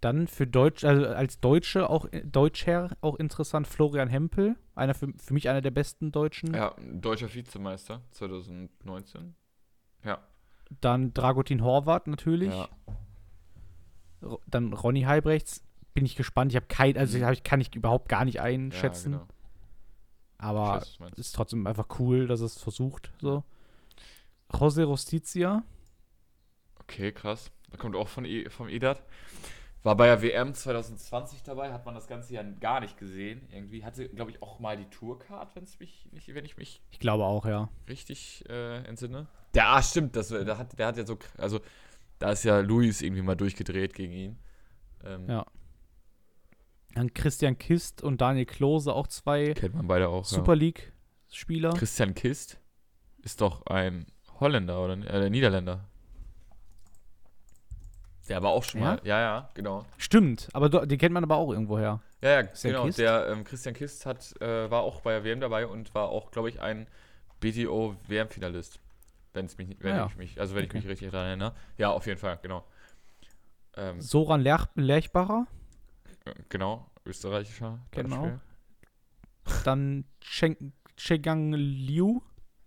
Dann für Deutsch, also als Deutsche auch Deutscher auch interessant, Florian Hempel. Einer für, für mich einer der besten Deutschen. Ja, deutscher Vizemeister 2019. Ja. Dann Dragutin Horvath natürlich. Ja. Dann Ronny Halbrechts. Bin ich gespannt. Ich habe kein, also Mhm. hab ich, kann ich überhaupt gar nicht ja einschätzen. genau. Aber weiß, ist trotzdem einfach cool, dass es versucht. So. José Rostizia. Okay, krass. Da kommt auch von e vom Edat. War bei der WM 2020 dabei, hat man das Ganze ja gar nicht gesehen. Irgendwie hatte, glaube ich, auch mal die Tourcard, wenn's mich nicht, wenn ich mich Ich glaube auch, ja. richtig äh, entsinne. Der, ah, stimmt, das, der, hat, der hat ja so, also da ist ja Luis irgendwie mal durchgedreht gegen ihn. Ähm, Ja. Dann Christian Kist und Daniel Klose, auch zwei Kennt man beide auch. Super League-Spieler. Christian Kist ist doch ein Holländer oder äh, Niederländer. Der war auch schon Ja? mal. Ja, ja, genau. Stimmt, aber do, den kennt man aber auch irgendwoher. Ja, ja, Christian genau. Kist? Der ähm, Christian Kist hat, äh, war auch bei der WM dabei und war auch, glaube ich, ein BTO WM-Finalist. Wenn es mich, nicht- wenn Ah, ja. ich mich, also wenn Okay. ich mich richtig daran erinnere. Ja, auf jeden Fall, genau. Ähm, Soran Lerch Lerchbacher, genau, österreichischer. Genau. Dann Cheng, Chegang Liu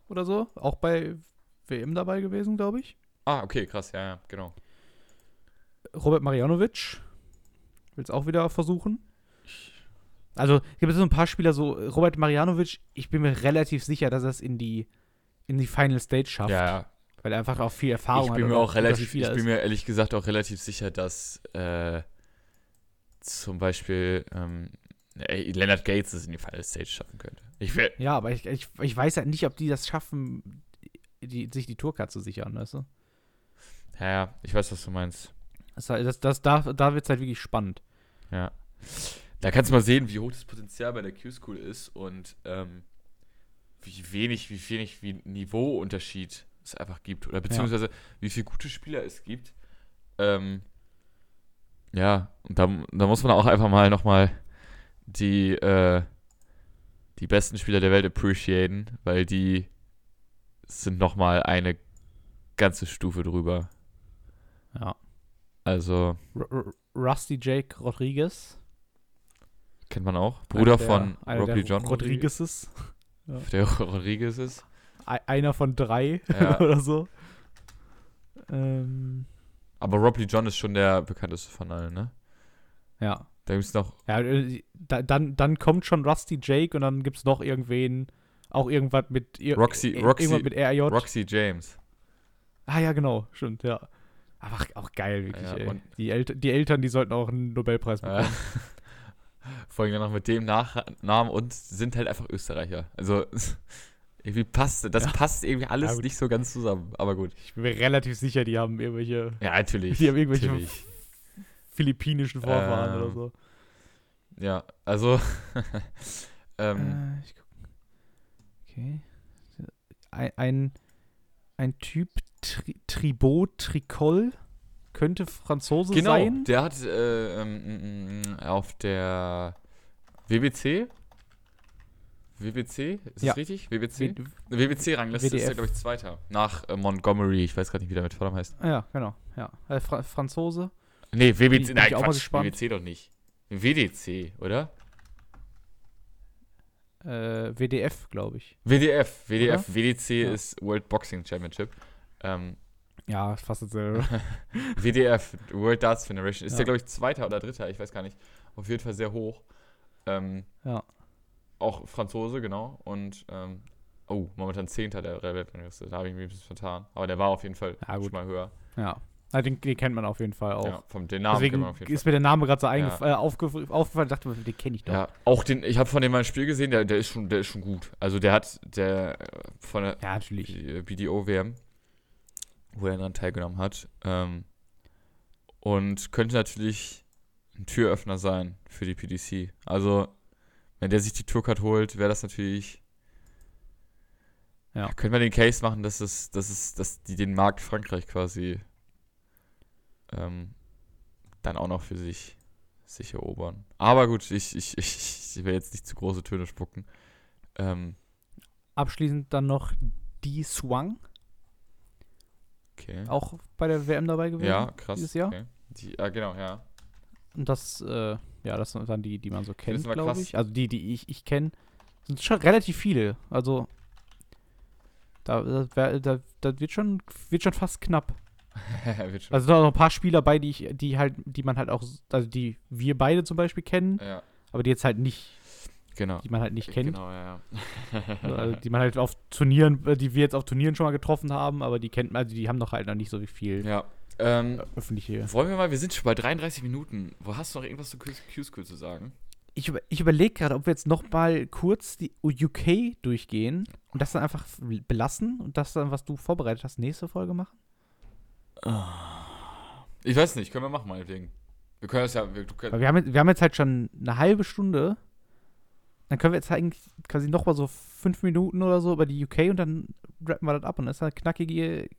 oder so, auch bei WM dabei gewesen, glaube ich. Ah, okay, krass, ja, ja, genau. Robert Marjanovic will es auch wieder versuchen. Also, es gibt so ein paar Spieler, so Robert Marjanovic, ich bin mir relativ sicher, dass er es in die, in die Final Stage schafft, Ja, ja. weil er einfach auch viel Erfahrung Ich hat. bin mir auch relativ, ich bin ist. mir ehrlich gesagt auch relativ sicher, dass äh, zum Beispiel ähm, ey, Leonard Gates es in die Final Stage schaffen könnte. Ich will, Ja, aber ich, ich, ich weiß halt nicht, ob die das schaffen, die, sich die Tourcard zu sichern, weißt du? ja, ja, ich weiß, was du meinst. Das, das, das, da da wird es halt wirklich spannend. Ja. Da kannst du mal sehen, wie hoch das Potenzial bei der Q-School ist und ähm, wie wenig, wie wenig wie Niveauunterschied es einfach gibt. Oder beziehungsweise wie viele gute Spieler es gibt. Ähm, ja, und da, da muss man auch einfach mal nochmal die, äh, die besten Spieler der Welt appreciaten, weil die sind nochmal eine ganze Stufe drüber. Ja. Also, R R Rusty Jake Rodriguez. kennt man auch. Bruder Einer von einer Rocky John Rodriguezes. Der Rodriguez ist. Ei- Einer von drei Ja. oder so. Ähm, Aber Rob Lee John ist schon der bekannteste von allen, ne? ja. Da gibt es noch. Ja, äh, da, dann, dann kommt schon Rusty Jake und dann gibt es noch irgendwen, auch irgendwas mit Roxy- ir- Roxy- irgendwas mit RJ. Roxy James. ah ja, genau, stimmt, ja. Aber auch geil, wirklich, Ja, Die, El die Eltern, die sollten auch einen Nobelpreis Ja. bekommen. Vor allem noch mit dem Nachnamen und sind halt einfach Österreicher. Also irgendwie passt, das Ja. passt irgendwie alles Ja, nicht so ganz zusammen. Aber gut. Ich bin mir relativ sicher, die haben irgendwelche Ja, natürlich. Die haben irgendwelche- natürlich. philippinischen Vorfahren Ähm, oder so. Ja, also. ähm, Äh, ich guck. Okay. Ein, ein, ein Typ Tri Tribot Tricol könnte Franzose genau, sein. der hat äh, ähm, mm, mm, auf der WBC. WBC? Ist Ja. das richtig? WBC? WBC-Rangliste ist ja, glaube ich, Zweiter. Nach äh, Montgomery. Ich weiß gerade nicht, wie der mit Vornamen heißt. Ja, genau. Ja. Äh, Fra Franzose. Nee, WBC, Bin nein, auch mal Quatsch, gespannt. WBC doch nicht. WDC, oder? Äh, WDF, glaube ich. WDF, WDF, Oder? WDC Ja. ist World Boxing Championship. Ähm, Ja, fast dasselbe. WDF, World Darts Federation, ist Ja. der, glaube ich, Zweiter oder Dritter, ich weiß gar nicht. Auf jeden Fall sehr hoch. Ähm, Ja. Auch Franzose, genau. Und, ähm, oh, momentan Zehnter der Weltrangliste. Da habe ich mich ein bisschen vertan. Aber der war auf jeden Fall Ja, schon mal höher. ja. Ah, den, den kennt man auf jeden Fall auch. Ja, vom den Namen kennt Deswegen man auf jeden ist mir der Name gerade so eingef Ja. äh, aufgef aufgefallen. dachte mir, den kenne ich doch. Ja, auch den, ich habe von dem mal ein Spiel gesehen, der, der ist schon, der ist schon gut. Also der hat, der äh, von der Ja. B- BDO-WM, wo er daran teilgenommen hat. Ähm, und könnte natürlich ein Türöffner sein für die PDC. Also, wenn der sich die Tourcard holt, wäre das natürlich. Ja. Können wir den Case machen, dass es, dass es, dass die den Markt Frankreich quasi ähm, dann auch noch für sich, sich erobern. Aber gut, ich, ich, ich, ich will jetzt nicht zu große Töne spucken. Ähm, Abschließend dann noch die Swang, okay. auch bei der WM dabei gewesen. Ja, krass. dieses Jahr? Okay. Die, ja, genau, ja. Und das, äh, ja, das sind dann die, die man so kennt, glaube ich. Also die, die ich, ich kenne, sind schon relativ viele. Also da, wär, da, das wird schon, wird schon fast knapp. Wird schon. Also da sind noch ein paar Spieler bei, die ich, die halt, die man halt auch, also die wir beide zum Beispiel kennen, ja, aber die jetzt halt nicht, genau. die man halt nicht kennt. Genau, ja, Also, die man halt auf Turnieren, äh, die wir jetzt auf Turnieren schon mal getroffen haben, aber die kennt man, also die haben doch halt noch nicht so viel ja. Ähm, äh, öffentliche. wollen wir mal, wir sind schon bei 33 Minuten. Wo hast du noch irgendwas zu Q-School zu sagen? Ich, über, ich überlege gerade, ob wir jetzt noch mal kurz die UK durchgehen und das dann einfach belassen und das dann, was du vorbereitet hast, nächste Folge machen. Ich weiß nicht, können wir machen, meinetwegen. Wir können das ja. Wir, können, wir haben, jetzt, wir haben jetzt halt schon eine halbe Stunde. Dann können wir jetzt eigentlich quasi noch mal so fünf Minuten oder so über die UK und dann rappen wir das ab und das ist eine knackige,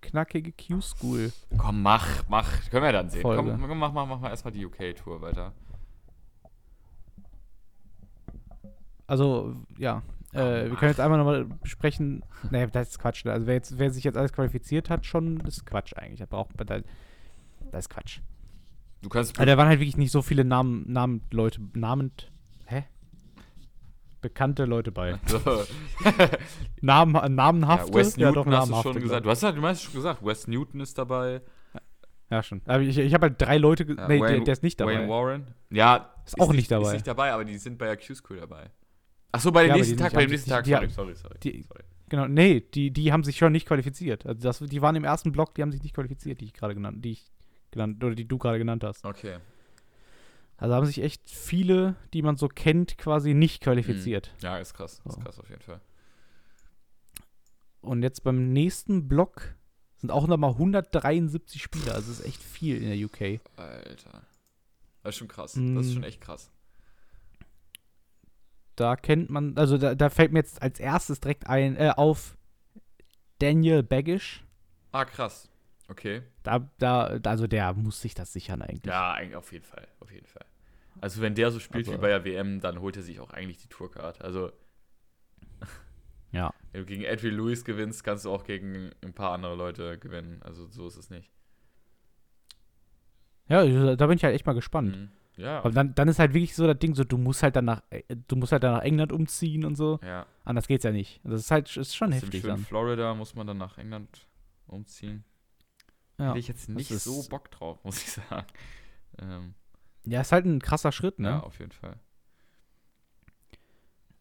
knackige Q-School. komm, mach, mach. Können wir dann sehen. Folge. Komm, mach, mach, mach mal erstmal die UK-Tour weiter. Also, ja. Äh, wir können jetzt einmal nochmal besprechen. Nee, das ist Quatsch. ne? Also, wer, jetzt, wer sich jetzt alles qualifiziert hat, schon, das ist Quatsch eigentlich. Da braucht man da. Das ist Quatsch. Du kannst. Also, da waren halt wirklich nicht so viele Namen, Namen Leute, namend. Bekannte Leute bei. so. Namen, ja, namenhafte? Wes Ja, Newton hast du schon gesagt. Du hast, ja, du hast schon gesagt, Wes Newton ist dabei. Ja, schon. Aber ich, ich habe halt drei Leute. Ja, nee, der, Wayne- der ist nicht dabei. Wayne Warren. Ja, Ist auch nicht dabei. Ist nicht dabei, aber die sind bei der Q-School dabei. Achso, bei dem Ja, nächsten Tag, sind bei dem nicht- nächsten Tag. die- Sorry, sorry, sorry. die- sorry. Genau, nee, die, die haben sich schon nicht qualifiziert. Also das, die waren im ersten Block, die haben sich nicht qualifiziert, die ich gerade genannt, die ich genannt, oder die du gerade genannt hast. Okay. Also haben sich echt viele, die man so kennt, quasi nicht qualifiziert. Ja, ist krass. Ist So. krass auf jeden Fall. Und jetzt beim nächsten Block sind auch nochmal 173 Spieler. Also ist echt viel in der UK. Alter. Das ist schon krass. Das ist Mm. schon echt krass. Da kennt man, also da, da fällt mir jetzt als erstes direkt ein, äh, auf Daniel Baggish. Ah, krass. Okay. Da, da, also der muss sich das sichern eigentlich. Ja, eigentlich auf jeden Fall. Auf jeden Fall. Also, wenn der so spielt Also- wie bei der WM, dann holt er sich auch eigentlich die Tourcard. Also, Ja. wenn du gegen Adrian Lewis gewinnst, kannst du auch gegen ein paar andere Leute gewinnen. Also, so ist es nicht. Ja, da bin ich halt echt mal gespannt. Mhm. Ja. Aber dann, dann ist halt wirklich so das Ding, so du musst halt dann nach, äh, du musst halt dann nach England umziehen und so. ja. Anders geht's ja nicht. Das ist halt ist schon dem heftig dann. Florida muss man dann nach England umziehen. Ja. Hätte ich jetzt nicht so Bock drauf, muss ich sagen. Ähm, ja, ist halt ein krasser Schritt, ne? Ja, auf jeden Fall.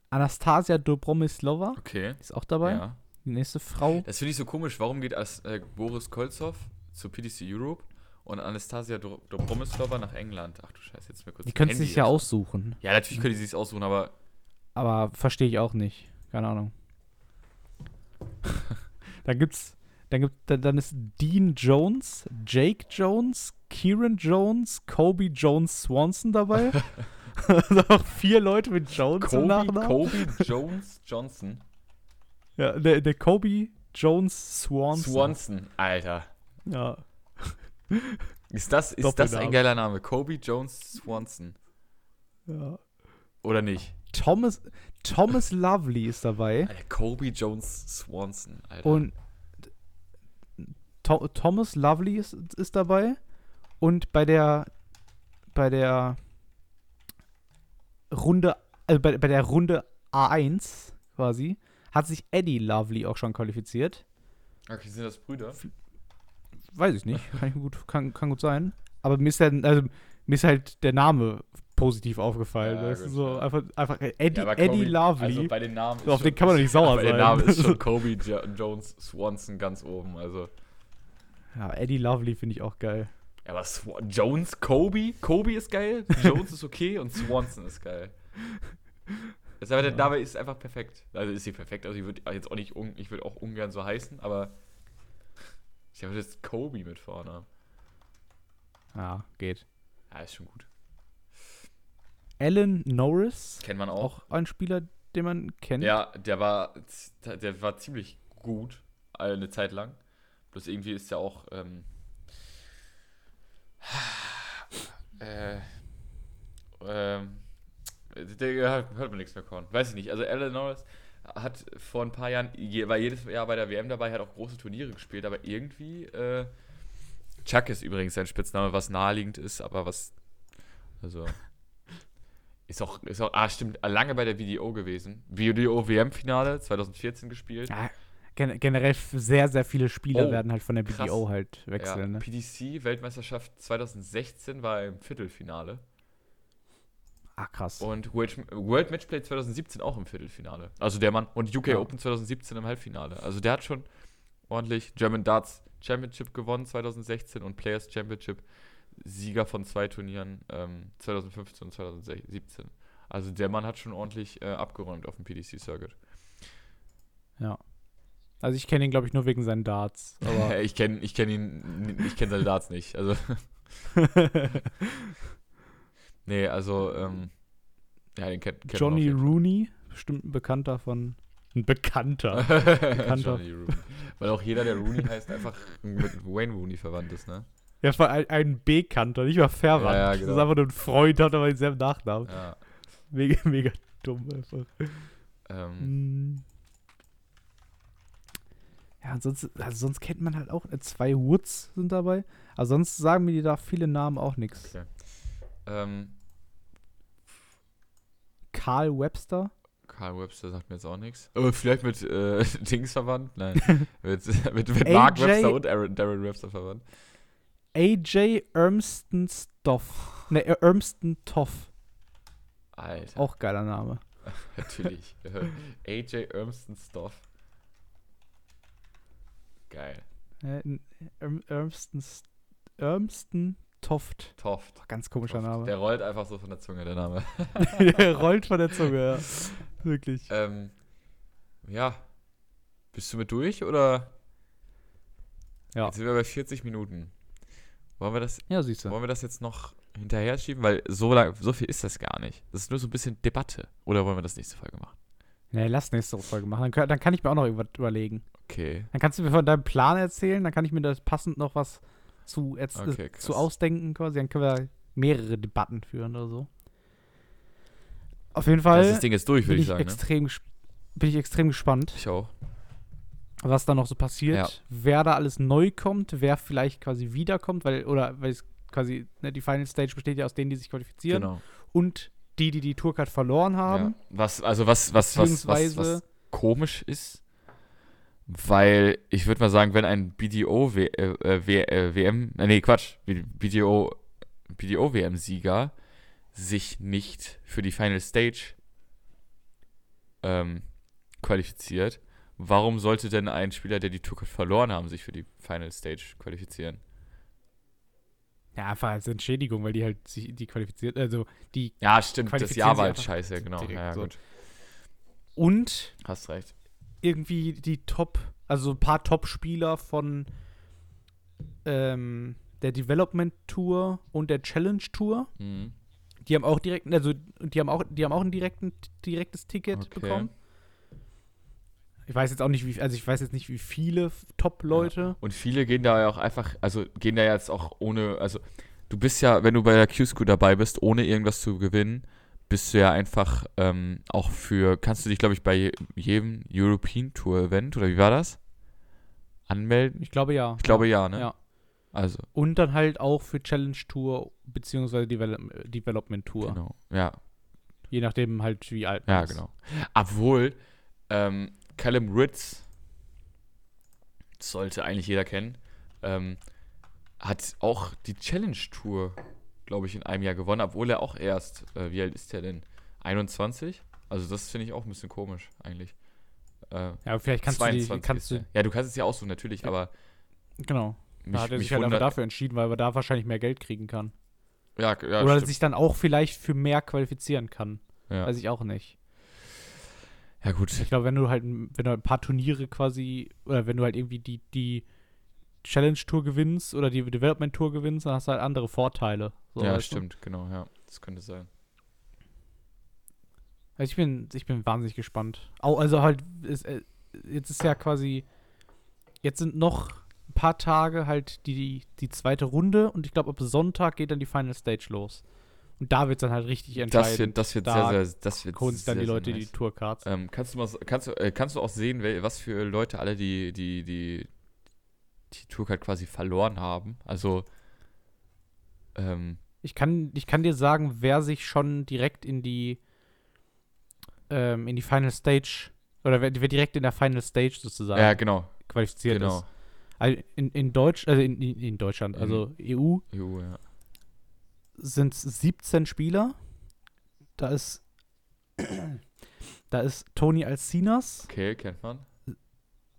Anastasia Dobromislova Okay. ist auch dabei. Ja. Die nächste Frau. Das finde ich so komisch. Warum geht As äh, Boris Kolzow zu PDC Europe und Anastasia Dobromislova nach England? Ach du Scheiße, jetzt mir kurz Die können sich ja aus- aussuchen. Ja, natürlich können die sich aussuchen, aber Aber verstehe ich auch nicht. Keine Ahnung. da gibt's. Dann, gibt, dann, ist Dean Jones, Jake Jones, Kieran Jones, Kobe Jones Swanson dabei. also auch vier Leute mit Jones im Kobe, Nachnamen. Kobe Jones Johnson. Ja, der, der Kobe Jones Swanson. Swanson, Alter. Ja. Ist das, ist das ein geiler Name? Kobe Jones Swanson. ja. Oder nicht? Thomas, Thomas Lovely ist dabei. Alter, Kobe Jones Swanson, Alter. Und Tho Thomas Lovely ist, ist dabei. Und bei der bei der Runde, also bei, bei der Runde A1 quasi, hat sich Eddie Lovely auch schon qualifiziert. okay, sind das Brüder? Weiß ich nicht. Kann, ich gut, kann, kann gut sein. Aber mir ist, der, also, mir ist halt der Name positiv aufgefallen. Ja, du, gut, so einfach, einfach Eddie, Ja, Eddie Lovely. Also bei den Namen. So, auf ist den kann man doch nicht sauer bei den sein. Namen ist schon Kobe jo Jones Swanson ganz oben. Also. Ja, Eddie Lovely finde ich auch geil. Ja, aber Swan Jones, Kobe? Kobe ist geil, Jones ist okay und Swanson ist geil. Das aber der Name ist einfach perfekt. Also ist sie perfekt. Also ich würde jetzt auch nicht, ich würde auch ungern so heißen, aber ich habe jetzt Kobe mit vorne. Ja, geht. Ja, ist schon gut. Alan Norris, Kennt man auch. auch ein Spieler, den man kennt. Ja, der war, der war ziemlich gut eine Zeit lang. Bloß irgendwie ist er auch ähm, äh, der hört man nichts mehr von. Weiß ich nicht. Also Alan Norris hat vor ein paar Jahren, war jedes Jahr bei der WM dabei, hat auch große Turniere gespielt, aber irgendwie, äh, Chuck ist übrigens sein Spitzname, was naheliegend ist, aber was, also, ist auch, ist auch, ah, stimmt, lange bei der VDO gewesen. VDO WM-Finale 2014 gespielt. Ja, gen generell sehr, sehr viele Spieler Oh, werden halt von der krass. BDO halt Ja, wechseln. ne? PDC-Weltmeisterschaft 2016 war im Viertelfinale. Ah, krass. Und World, World Matchplay 2017 auch im Viertelfinale. Also der Mann. Und UK Ja. Open 2017 im Halbfinale. Also der hat schon ordentlich German Darts Championship gewonnen 2016 und Players Championship Sieger von zwei Turnieren ähm, 2015 und 2017. Also der Mann hat schon ordentlich äh, abgeräumt auf dem PDC-Circuit. ja. Also ich kenne ihn, glaube ich, nur wegen seinen Darts. Aber ich kenne ich kenn ihn, ich kenne seine Darts nicht. Also, nee, also, ähm, ja, den kennt, man Johnny Rooney, bestimmt ein Bekannter von. Ein Bekannter. Bekannter. Johnny Rooney. Weil auch jeder, der Rooney heißt, einfach mit Wayne Rooney verwandt ist, ne? Ja, war ein, Bekannter, nicht mal verwandt. Ja, ja, Das genau. ist einfach nur ein Freund, hat aber denselben Nachnamen. Ja. Mega, mega dumm einfach. Ähm, Hm. Ja, sonst, also sonst kennt man halt auch, äh, zwei Woods sind dabei. Aber sonst sagen mir die da viele Namen auch nichts. Okay. ähm, Carl Webster. Carl Webster sagt mir jetzt auch nichts. Oh, vielleicht mit äh, Dings verwandt? Nein. mit, mit, mit Mark Webster und Aaron, Darren Webster verwandt. AJ Ermston Stoff. Ne, äh, Ermston Toff. Alter. Auch geiler Name. Natürlich. AJ Ermston Stoff. Geil. Ermston, Ermston Toft. Toft. Ganz komischer Toft. Name. Der rollt einfach so von der Zunge, der Name. Der rollt von der Zunge, ja. Wirklich. ähm, ja. Bist du mit durch oder? Ja. Jetzt sind wir bei 40 Minuten. Wollen wir das, Ja, siehst du. wollen wir das jetzt noch hinterher schieben? Weil so, lang, so viel ist das gar nicht. Das ist nur so ein bisschen Debatte. Oder wollen wir das nächste Folge machen? Nee, lass nächste Folge machen. Dann, kann- dann kann ich mir auch noch irgendwas überlegen. Okay. Dann kannst du mir von deinem Plan erzählen, dann kann ich mir das passend noch was zu, Okay, äh, zu ausdenken quasi. Dann können wir mehrere Debatten führen oder so. Auf jeden Fall ist das Ding jetzt durch, bin, würde ich ich sagen. Ne? extrem, ges- bin ich extrem gespannt, Ich auch. was da noch so passiert. Ja. Wer da alles neu kommt, wer vielleicht quasi wiederkommt, weil, oder weil es quasi, ne, die Final Stage besteht ja aus denen, die sich qualifizieren Genau. und die, die die Tourcard verloren haben. Ja. Was, also was, was, was, was, was komisch ist, weil ich würde mal sagen, wenn ein BDO w, äh, äh, w, äh, WM, äh, nee, Quatsch, BDO, BDO WM-Sieger sich nicht für die Final Stage ähm, qualifiziert, warum sollte denn ein Spieler, der die Tour verloren haben, sich für die Final Stage qualifizieren? Ja, einfach als Entschädigung, weil die halt sich die qualifiziert, also die Ja, stimmt, das Jahr war halt scheiße, genau. direkt Ja, ja, so. gut. und Hast recht. irgendwie die Top, also ein paar Top-Spieler von ähm, der Development Tour und der Challenge Tour. Mhm. Die haben auch direkt, also die haben auch, die haben auch ein direkten, direktes Ticket Okay. bekommen. Ich weiß jetzt auch nicht, wie, also ich weiß jetzt nicht, wie viele Top-Leute. Und viele gehen da ja auch einfach, also gehen da jetzt auch ohne, also du bist ja, wenn du bei der Q-School dabei bist, ohne irgendwas zu gewinnen, bist du ja einfach ähm, auch für, kannst du dich, glaube ich, bei je- jedem European Tour Event, oder wie war das? Anmelden? Ich glaube ja. Ich glaube ja, ne? Ja. Also, Und dann halt auch für Challenge Tour beziehungsweise Develop Development Tour. genau. Ja, Je nachdem halt, wie alt man ja, ist. genau. Obwohl, ähm, Callum Ritz, sollte eigentlich jeder kennen, ähm, hat auch die Challenge Tour, glaube ich, in einem Jahr gewonnen, obwohl er auch erst, äh, wie alt ist der denn? 21? Also das finde ich auch ein bisschen komisch, eigentlich. Äh, Ja, aber vielleicht kannst du die, 22 kannst du. Ja, du kannst es ja aussuchen, natürlich, aber genau. mich, Da hat er mich sich halt einfach dafür entschieden, weil er da wahrscheinlich mehr Geld kriegen kann. ja, ja, Oder stimmt. sich dann auch vielleicht für mehr qualifizieren kann. ja. Weiß ich auch nicht. Ja, gut. Ich glaube, wenn du halt, wenn du halt ein paar Turniere quasi, oder wenn du halt irgendwie die, die Challenge Tour gewinnst oder die Development Tour gewinnst, dann hast du halt andere Vorteile. So, ja, weißt du? stimmt, genau, ja. Das könnte sein. Also ich bin, ich bin wahnsinnig gespannt. Au, also halt, ist, äh, jetzt ist ja quasi, jetzt sind noch ein paar Tage halt die, die zweite Runde und ich glaube, ab Sonntag geht dann die Final Stage los. Und da wird es dann halt richtig entscheidend. Das wird, das wird Da sehr, sehr, das wird sich dann sehr, die Leute nice. die Tourcards. Ähm, kannst, du mal, kannst, äh, kannst du auch sehen, wel, was für Leute alle die, die, die, die Tourcard quasi verloren haben? Also, ähm, Ich kann, ich kann dir sagen, wer sich schon direkt in die ähm, in die Final Stage oder wer, wer direkt in der Final Stage sozusagen ja, genau, qualifiziert genau. ist. Also in, in Deutsch, also in, in, Deutschland, In- also EU EU, ja. Sind es 17 Spieler. Da ist da ist Toni Alcinas, Okay, kennt man.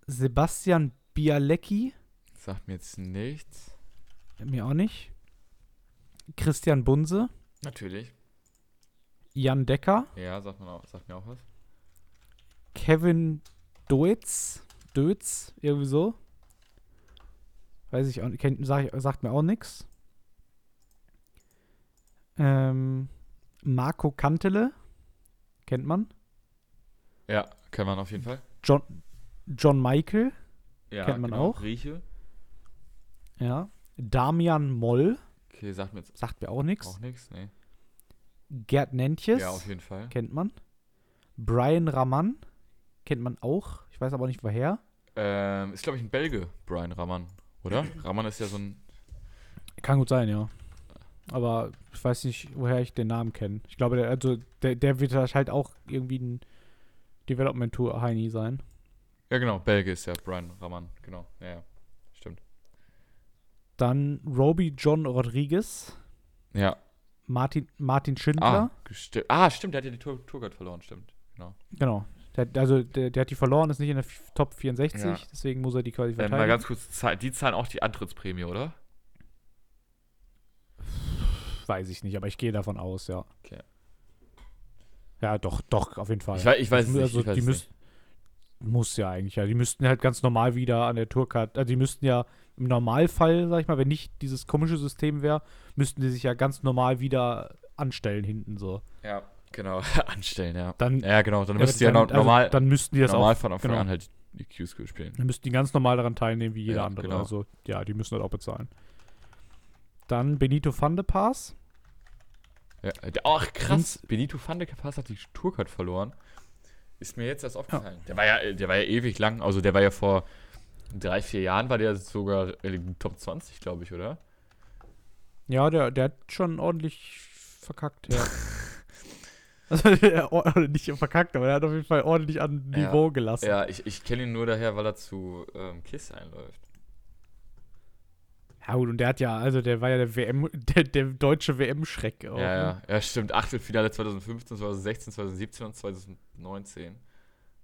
Sebastian Bialecki, Sagt mir jetzt nichts. mir auch nicht. Christian Bunse, Natürlich. Jan Decker, Ja, sagt, man auch, sagt mir auch was. Kevin Doetz, Dötz, irgendwie so. Weiß ich auch nicht, sagt mir auch nichts. Ähm, Marco Kantele, kennt man. Ja, kennt man auf jeden Fall. John, John Michael, Ja, Kennt man genau. auch. Rieche. ja. Damian Moll, Okay, sagt mir jetzt sagt mir auch nichts. auch nichts, nee. Gerd Nentjes, Ja, auf jeden Fall. kennt man. Brian Raman, kennt man auch. Ich weiß aber nicht woher. Ähm, ist, glaube ich, ein Belge, Brian Raman, oder? Raman ist ja so ein. Kann gut sein, ja. Aber ich weiß nicht, woher ich den Namen kenne. Ich glaube, der, also der, der wird halt auch irgendwie ein Development Tour Heini sein. Ja, genau, Belge ist ja Brian Raman, genau. Ja, ja. Stimmt. Dann Roby John Rodriguez, Ja. Martin, Martin Ah, Schindler. gesti- ah, stimmt, der hat ja die Tour Tourcard verloren, stimmt. Genau. Genau. Der, also der, der hat die verloren, ist nicht in der Top 64, Ja. deswegen muss er die quasi Ähm, mal verteidigen. ganz kurz, die zahlen auch die Antrittsprämie, oder? Weiß ich nicht, aber ich gehe davon aus, ja. Okay. Ja, doch, doch, auf jeden Fall. Ich, wei- ich weiß mü- nicht. ich weiß die müssen, muss ja eigentlich, ja. Die müssten halt ganz normal wieder an der Tourkarte, also die müssten ja im Normalfall, sag ich mal, wenn nicht dieses komische System wäre, müssten die sich ja ganz normal wieder anstellen hinten so. nicht. Ja, genau. Anstellen, ja. Dann, Ja, genau. Dann ja, müsst ihr ja no normal, also, dann müssten die das normal auch, von Anfang genau. an halt die Q-School spielen. dann müssten die ganz normal daran teilnehmen wie jeder Ja, andere. genau. Also, ja, die müssen das auch bezahlen. Dann Benito van de Paas. Ja, der- ach, krass. Benito van de Pass hat die Tourcard verloren. Ist mir jetzt erst aufgefallen. Der, war ja, der war ja ewig lang. Also der war ja vor drei, vier Jahren, war der sogar Top 20, glaube ich, oder? Ja, der, der hat schon ordentlich verkackt, ja. also, der, or- nicht verkackt, aber er hat auf jeden Fall ordentlich an Ja. Niveau gelassen. Ja, ich, ich kenne ihn nur daher, weil er zu ähm, Kiss einläuft. Ja, gut, und der hat ja, also der war ja der WM, der, der deutsche WM-Schreck. auch, Ja, ne? ja, ja, stimmt. Achtelfinale 2015, 2016, 2017 und 2019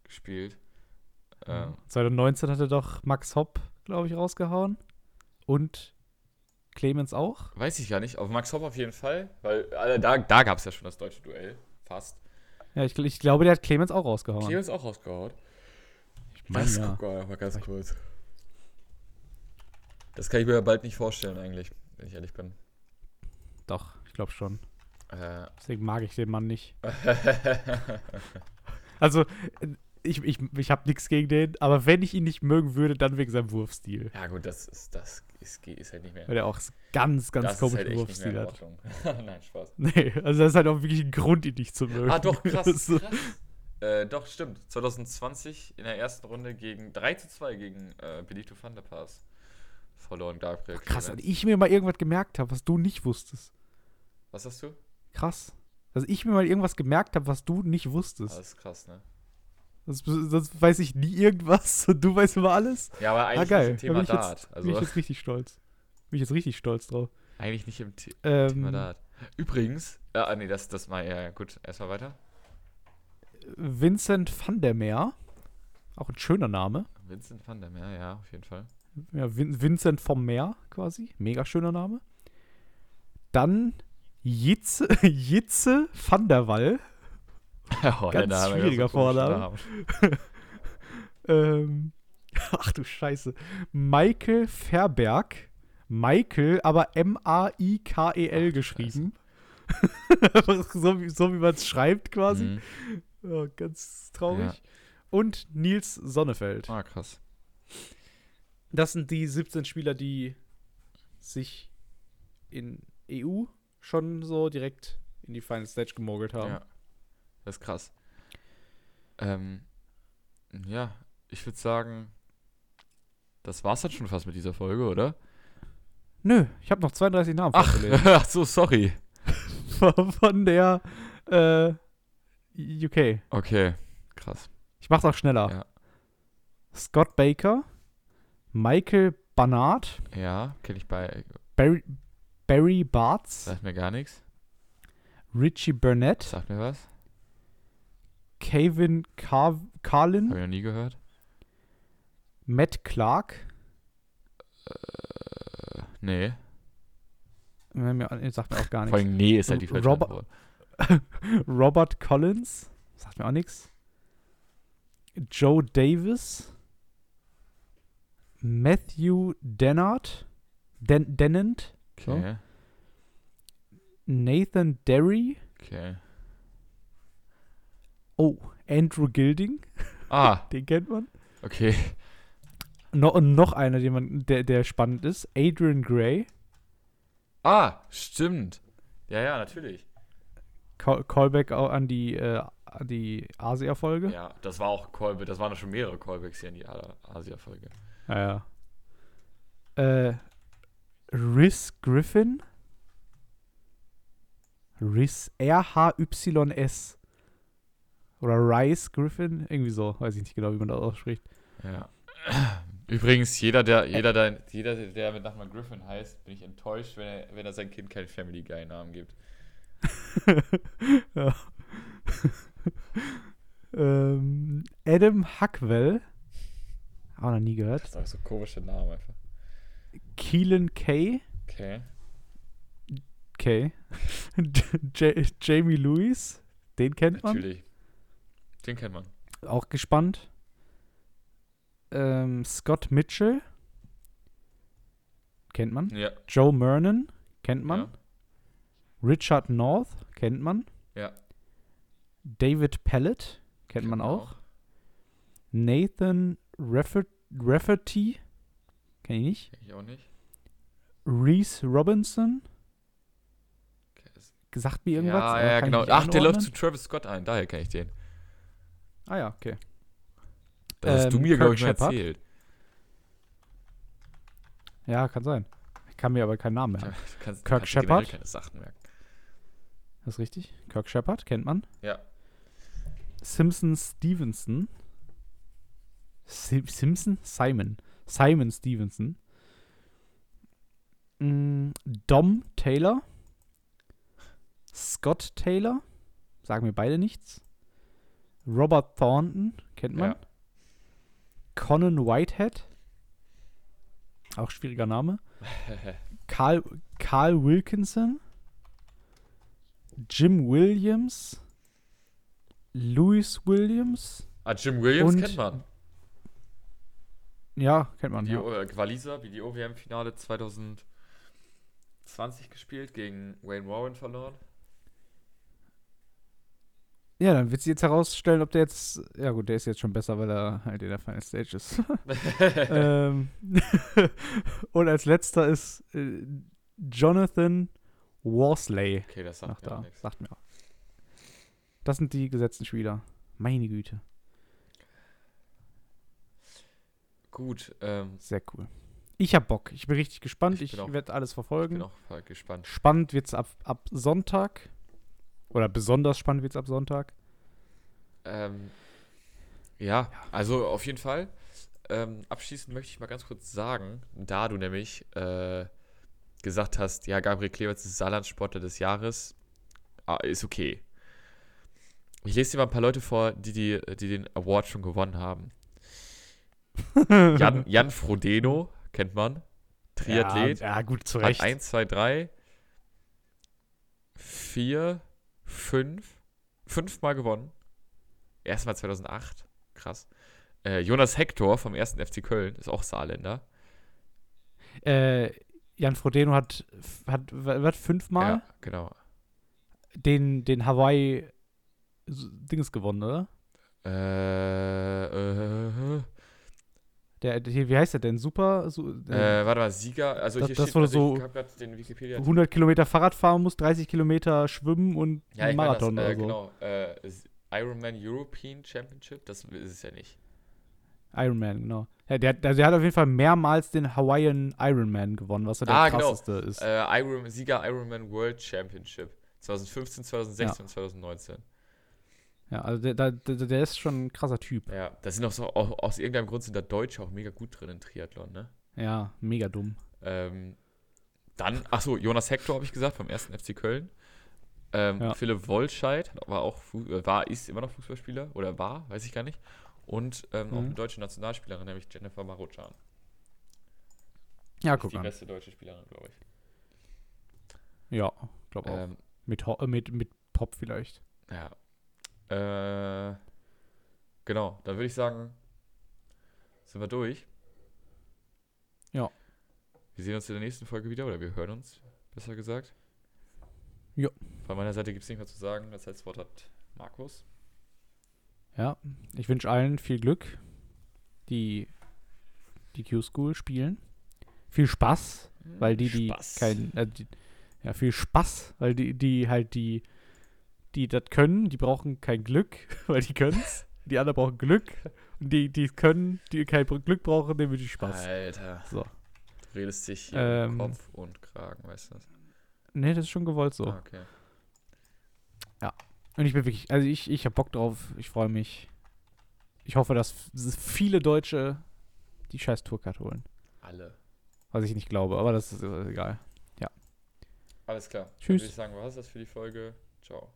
gespielt. Ähm, 2019 hat er doch Max Hopp, glaube ich, rausgehauen. Und Clemens auch. weiß ich gar nicht. Auf Max Hopp auf jeden Fall, weil äh, da, da gab es ja schon das deutsche Duell. Fast. Ja, ich, ich glaube, der hat Clemens auch rausgehauen. Clemens auch rausgehauen. Ich mein, ja. guck mal, mal ganz kurz. Das kann ich mir ja bald nicht vorstellen, eigentlich, wenn ich ehrlich bin. Doch, ich glaube schon. Äh, Deswegen mag ich den Mann nicht. Also, ich, ich, ich habe nichts gegen den, aber wenn ich ihn nicht mögen würde, dann wegen seinem Wurfstil. ja, gut, das ist, das ist, ist halt nicht mehr. Weil er auch ganz, ganz das ist komischen halt echt nicht mehr Wurfstil hat. Nein, Spaß. Nee, also das ist halt auch wirklich ein Grund, ihn nicht zu mögen. Ah, doch, krass. So. krass. Äh, doch, stimmt. 2020 in der ersten Runde gegen 3 zu 2 gegen äh, Benito van der Paas verloren, Gabriel. Krass, Clemens. als ich mir mal irgendwas gemerkt habe, was du nicht wusstest. Was hast du? Krass. Dass ich mir mal irgendwas gemerkt habe, was du nicht Ah, wusstest. das ist krass, ne? Sonst, sonst weiß ich nie irgendwas und du weißt immer alles. Ja, aber eigentlich ah, geil. nicht Da im bin Thema ich, Dart. jetzt, bin Also ich jetzt richtig stolz. Bin ich jetzt richtig stolz drauf. eigentlich nicht im The Thema Ähm, Dart. Übrigens, äh, ah, nee, das, das mal, ja, ja, gut, erstmal weiter. Vincent van der Meer. Auch ein schöner Name. Vincent van der Meer, ja, auf jeden Fall. Ja, Vin Vincent vom Meer quasi. Mega schöner Name. Dann Jitze, Jitze van der Wall. oh, Ganz der Name, schwieriger Vorname. Name. Ähm, ach du Scheiße. Michael Verberg. Michael, aber M-A-I-K-E-L geschrieben. So, wie, so wie man es schreibt quasi. Mhm. Ja, ganz traurig. Ja. Und Nils Sonnefeld. Ah, krass. Das sind die 17 Spieler, die sich in EU schon so direkt in die Final Stage gemogelt haben. Ja. Das ist krass. Ähm, ja, ich würde sagen, das war's dann schon fast mit dieser Folge, oder? Nö, ich habe noch 32 Namen Ach, ach so, sorry. von, von der äh, UK. Okay, krass. Ich mach's auch schneller. Ja. Scott Baker, Michael Barnard, Ja, kenne ich bei, Barry, Barry Bartz, sagt mir gar nichts. Richie Burnett, Sagt mir was? Kevin Car Carlin, Habe ich noch nie gehört. Matt Clark, Äh, nee. mir- sagt mir auch gar Vor nichts. allem nee ist halt die falsche Robert-. Robert Collins, sagt mir auch nichts. Joe Davis, Matthew Dennard, Den Dennant, So. Okay, Nathan Derry, okay. oh, Andrew Gilding, Ah, den kennt man. okay. No, und noch einer, den man, der, der spannend ist, Adrian Gray, Ah, stimmt. Ja, ja, natürlich. Call, Callback auch an die, äh, an die Asia-Folge. Ja, das war auch Callback, das waren schon mehrere Callbacks hier in die Asia-Folge. Ja, ja. Äh, Riz Griffin. Riz, R-H-Y-S. Oder Rice Griffin, irgendwie so. Weiß ich nicht genau, wie man das ausspricht. Ja. Übrigens, jeder, der, jeder, der, jeder, der mit Nachnamen Griffin heißt, bin ich enttäuscht, wenn er, wenn er sein Kind keinen Family Guy-Namen gibt. ja. ähm, Adam Huckwell. Auch noch nie gehört. Das ist auch so komische Namen einfach. Keelan Kay. Okay. Okay. Jamie Lewis, den kennt man. Natürlich. Den kennt man. Auch gespannt. Ähm, Scott Mitchell. Kennt man. Ja. Joe Mernon. Kennt man. Ja. Richard North. Kennt man. Ja. David Pellet. Kennt man auch. Nathan Raffer Rafferty. Kenn ich nicht. Kenn ich auch nicht. Reese Robinson. Okay, Gesagt mir irgendwas. Ja, ja, kann genau. Ach, der läuft einordnen. zu Travis Scott ein. Daher kenne ich den. Ah ja, okay. Das hast du Ähm, mir, glaube ich, Shepard. erzählt. Ja, kann sein. Ich kann mir aber keinen Namen Ja, merken. du kannst, Kirk kannst generell Shepard? keine Sachen merken. Das ist richtig. Kirk Shepard, kennt man. Ja. Simpson Stevenson. Sim Simpson? Simon. Simon Stevenson. Mm, Dom Taylor. Scott Taylor. Sagen mir beide nichts. Robert Thornton, kennt man. Ja. Conan Whitehead. Auch schwieriger Name. Carl, Carl Wilkinson. Jim Williams. Louis Williams. ah, Jim Williams kennt man. Ja, kennt man. Die Ja. äh, Waliser, wie die OWM-Finale 2020 gespielt, gegen Wayne Warren verloren. ja, dann wird sich jetzt herausstellen, ob der jetzt. Ja, gut, der ist jetzt schon besser, weil er halt in der Final Stage ist. ähm, und als letzter ist äh, Jonathan Worsley. okay, das sagt mir da. nichts. Sagt mir auch. Das sind die gesetzten Spieler. Meine Güte. Gut, ähm, Sehr cool. Ich hab Bock. Ich bin richtig gespannt. Ich Ich, werde alles ich verfolgen. bin auch voll gespannt. Spannend wird's ab, ab Sonntag. Oder besonders spannend wird's ab Sonntag. Ähm, ja, also auf jeden Fall. Ähm, abschließend möchte ich mal ganz kurz sagen, da du nämlich äh, gesagt hast, ja, Gabriel Clemens ist Saarland-Sportler des Jahres, ah, ist okay. Ich lese dir mal ein paar Leute vor, die, die, die den Award schon gewonnen haben. Jan, Jan Frodeno, kennt man. Triathlet. Ja, ja gut, zu Hat Recht. 1, 2, 3, 4, 5, fünfmal gewonnen. Erstmal 2008. Krass. Äh, Jonas Hector vom 1. FC Köln ist auch Saarländer. Äh, Jan Frodeno hat, hat was, fünfmal Ja, genau. den, den Hawaii S- Dings gewonnen, oder? Äh, äh, Der, der, wie heißt der denn? Super? So, äh, warte mal, Sieger. Also Das- hier das steht, also ich so den Wikipedia. 100 Kilometer Fahrrad fahren muss, 30 Kilometer schwimmen und ja, Marathon das, äh, so. genau. Äh, Ironman European Championship, das ist es ja nicht. Ironman, genau. Ja, der, hat- also der hat auf jeden Fall mehrmals den Hawaiian Ironman gewonnen, was so der Ah, genau. krasseste ist. Äh, Iron, Sieger Ironman World Championship. 2015, 2016 und 2019. Ja, also der, der, der, ist schon ein krasser Typ. Ja, da sind auch so, auch, aus irgendeinem Grund sind da Deutsche auch mega gut drin in Triathlon, ne? Ja, mega dumm. Ähm, dann, achso, Jonas Hector habe ich gesagt, vom 1. FC Köln. Ähm, Ja. Philipp Wollscheid war auch, äh, war, ist immer noch Fußballspieler oder war, weiß ich gar nicht. Und ähm, auch Mhm. eine deutsche Nationalspielerin, nämlich Jennifer Maruchan. Ja, Ist guck die an. beste deutsche Spielerin, glaube ich. Ja, glaub auch. Ähm, mit, äh, mit, mit Pop vielleicht. ja. Äh, genau, dann würde ich sagen, sind wir durch. Ja. Wir sehen uns in der nächsten Folge wieder, oder wir hören uns, besser gesagt. Ja. Von meiner Seite gibt es nichts mehr zu sagen. Das letzte Wort hat Markus. Ja, ich wünsche allen viel Glück, die die Q-School spielen. Viel Spaß, weil die, die Spaß. kein, äh, die, ja, viel Spaß, weil die, die halt die, die das können, die brauchen kein Glück, weil die können's. Die anderen brauchen Glück. Und die, die es können, die kein Glück brauchen, denen wünsche ich Spaß. Alter. So. Du redest dich hier Ähm, Kopf und Kragen, weißt du das? Nee, das ist schon gewollt so. Ah, okay. Und ich bin wirklich, also ich, ich habe Bock drauf, ich freue mich. Ich hoffe, dass viele Deutsche die scheiß Tourcard holen. Alle. Was ich nicht glaube, aber das ist egal. Alles klar. Dann Tschüss. würde ich sagen, war es das für die Folge. Ciao.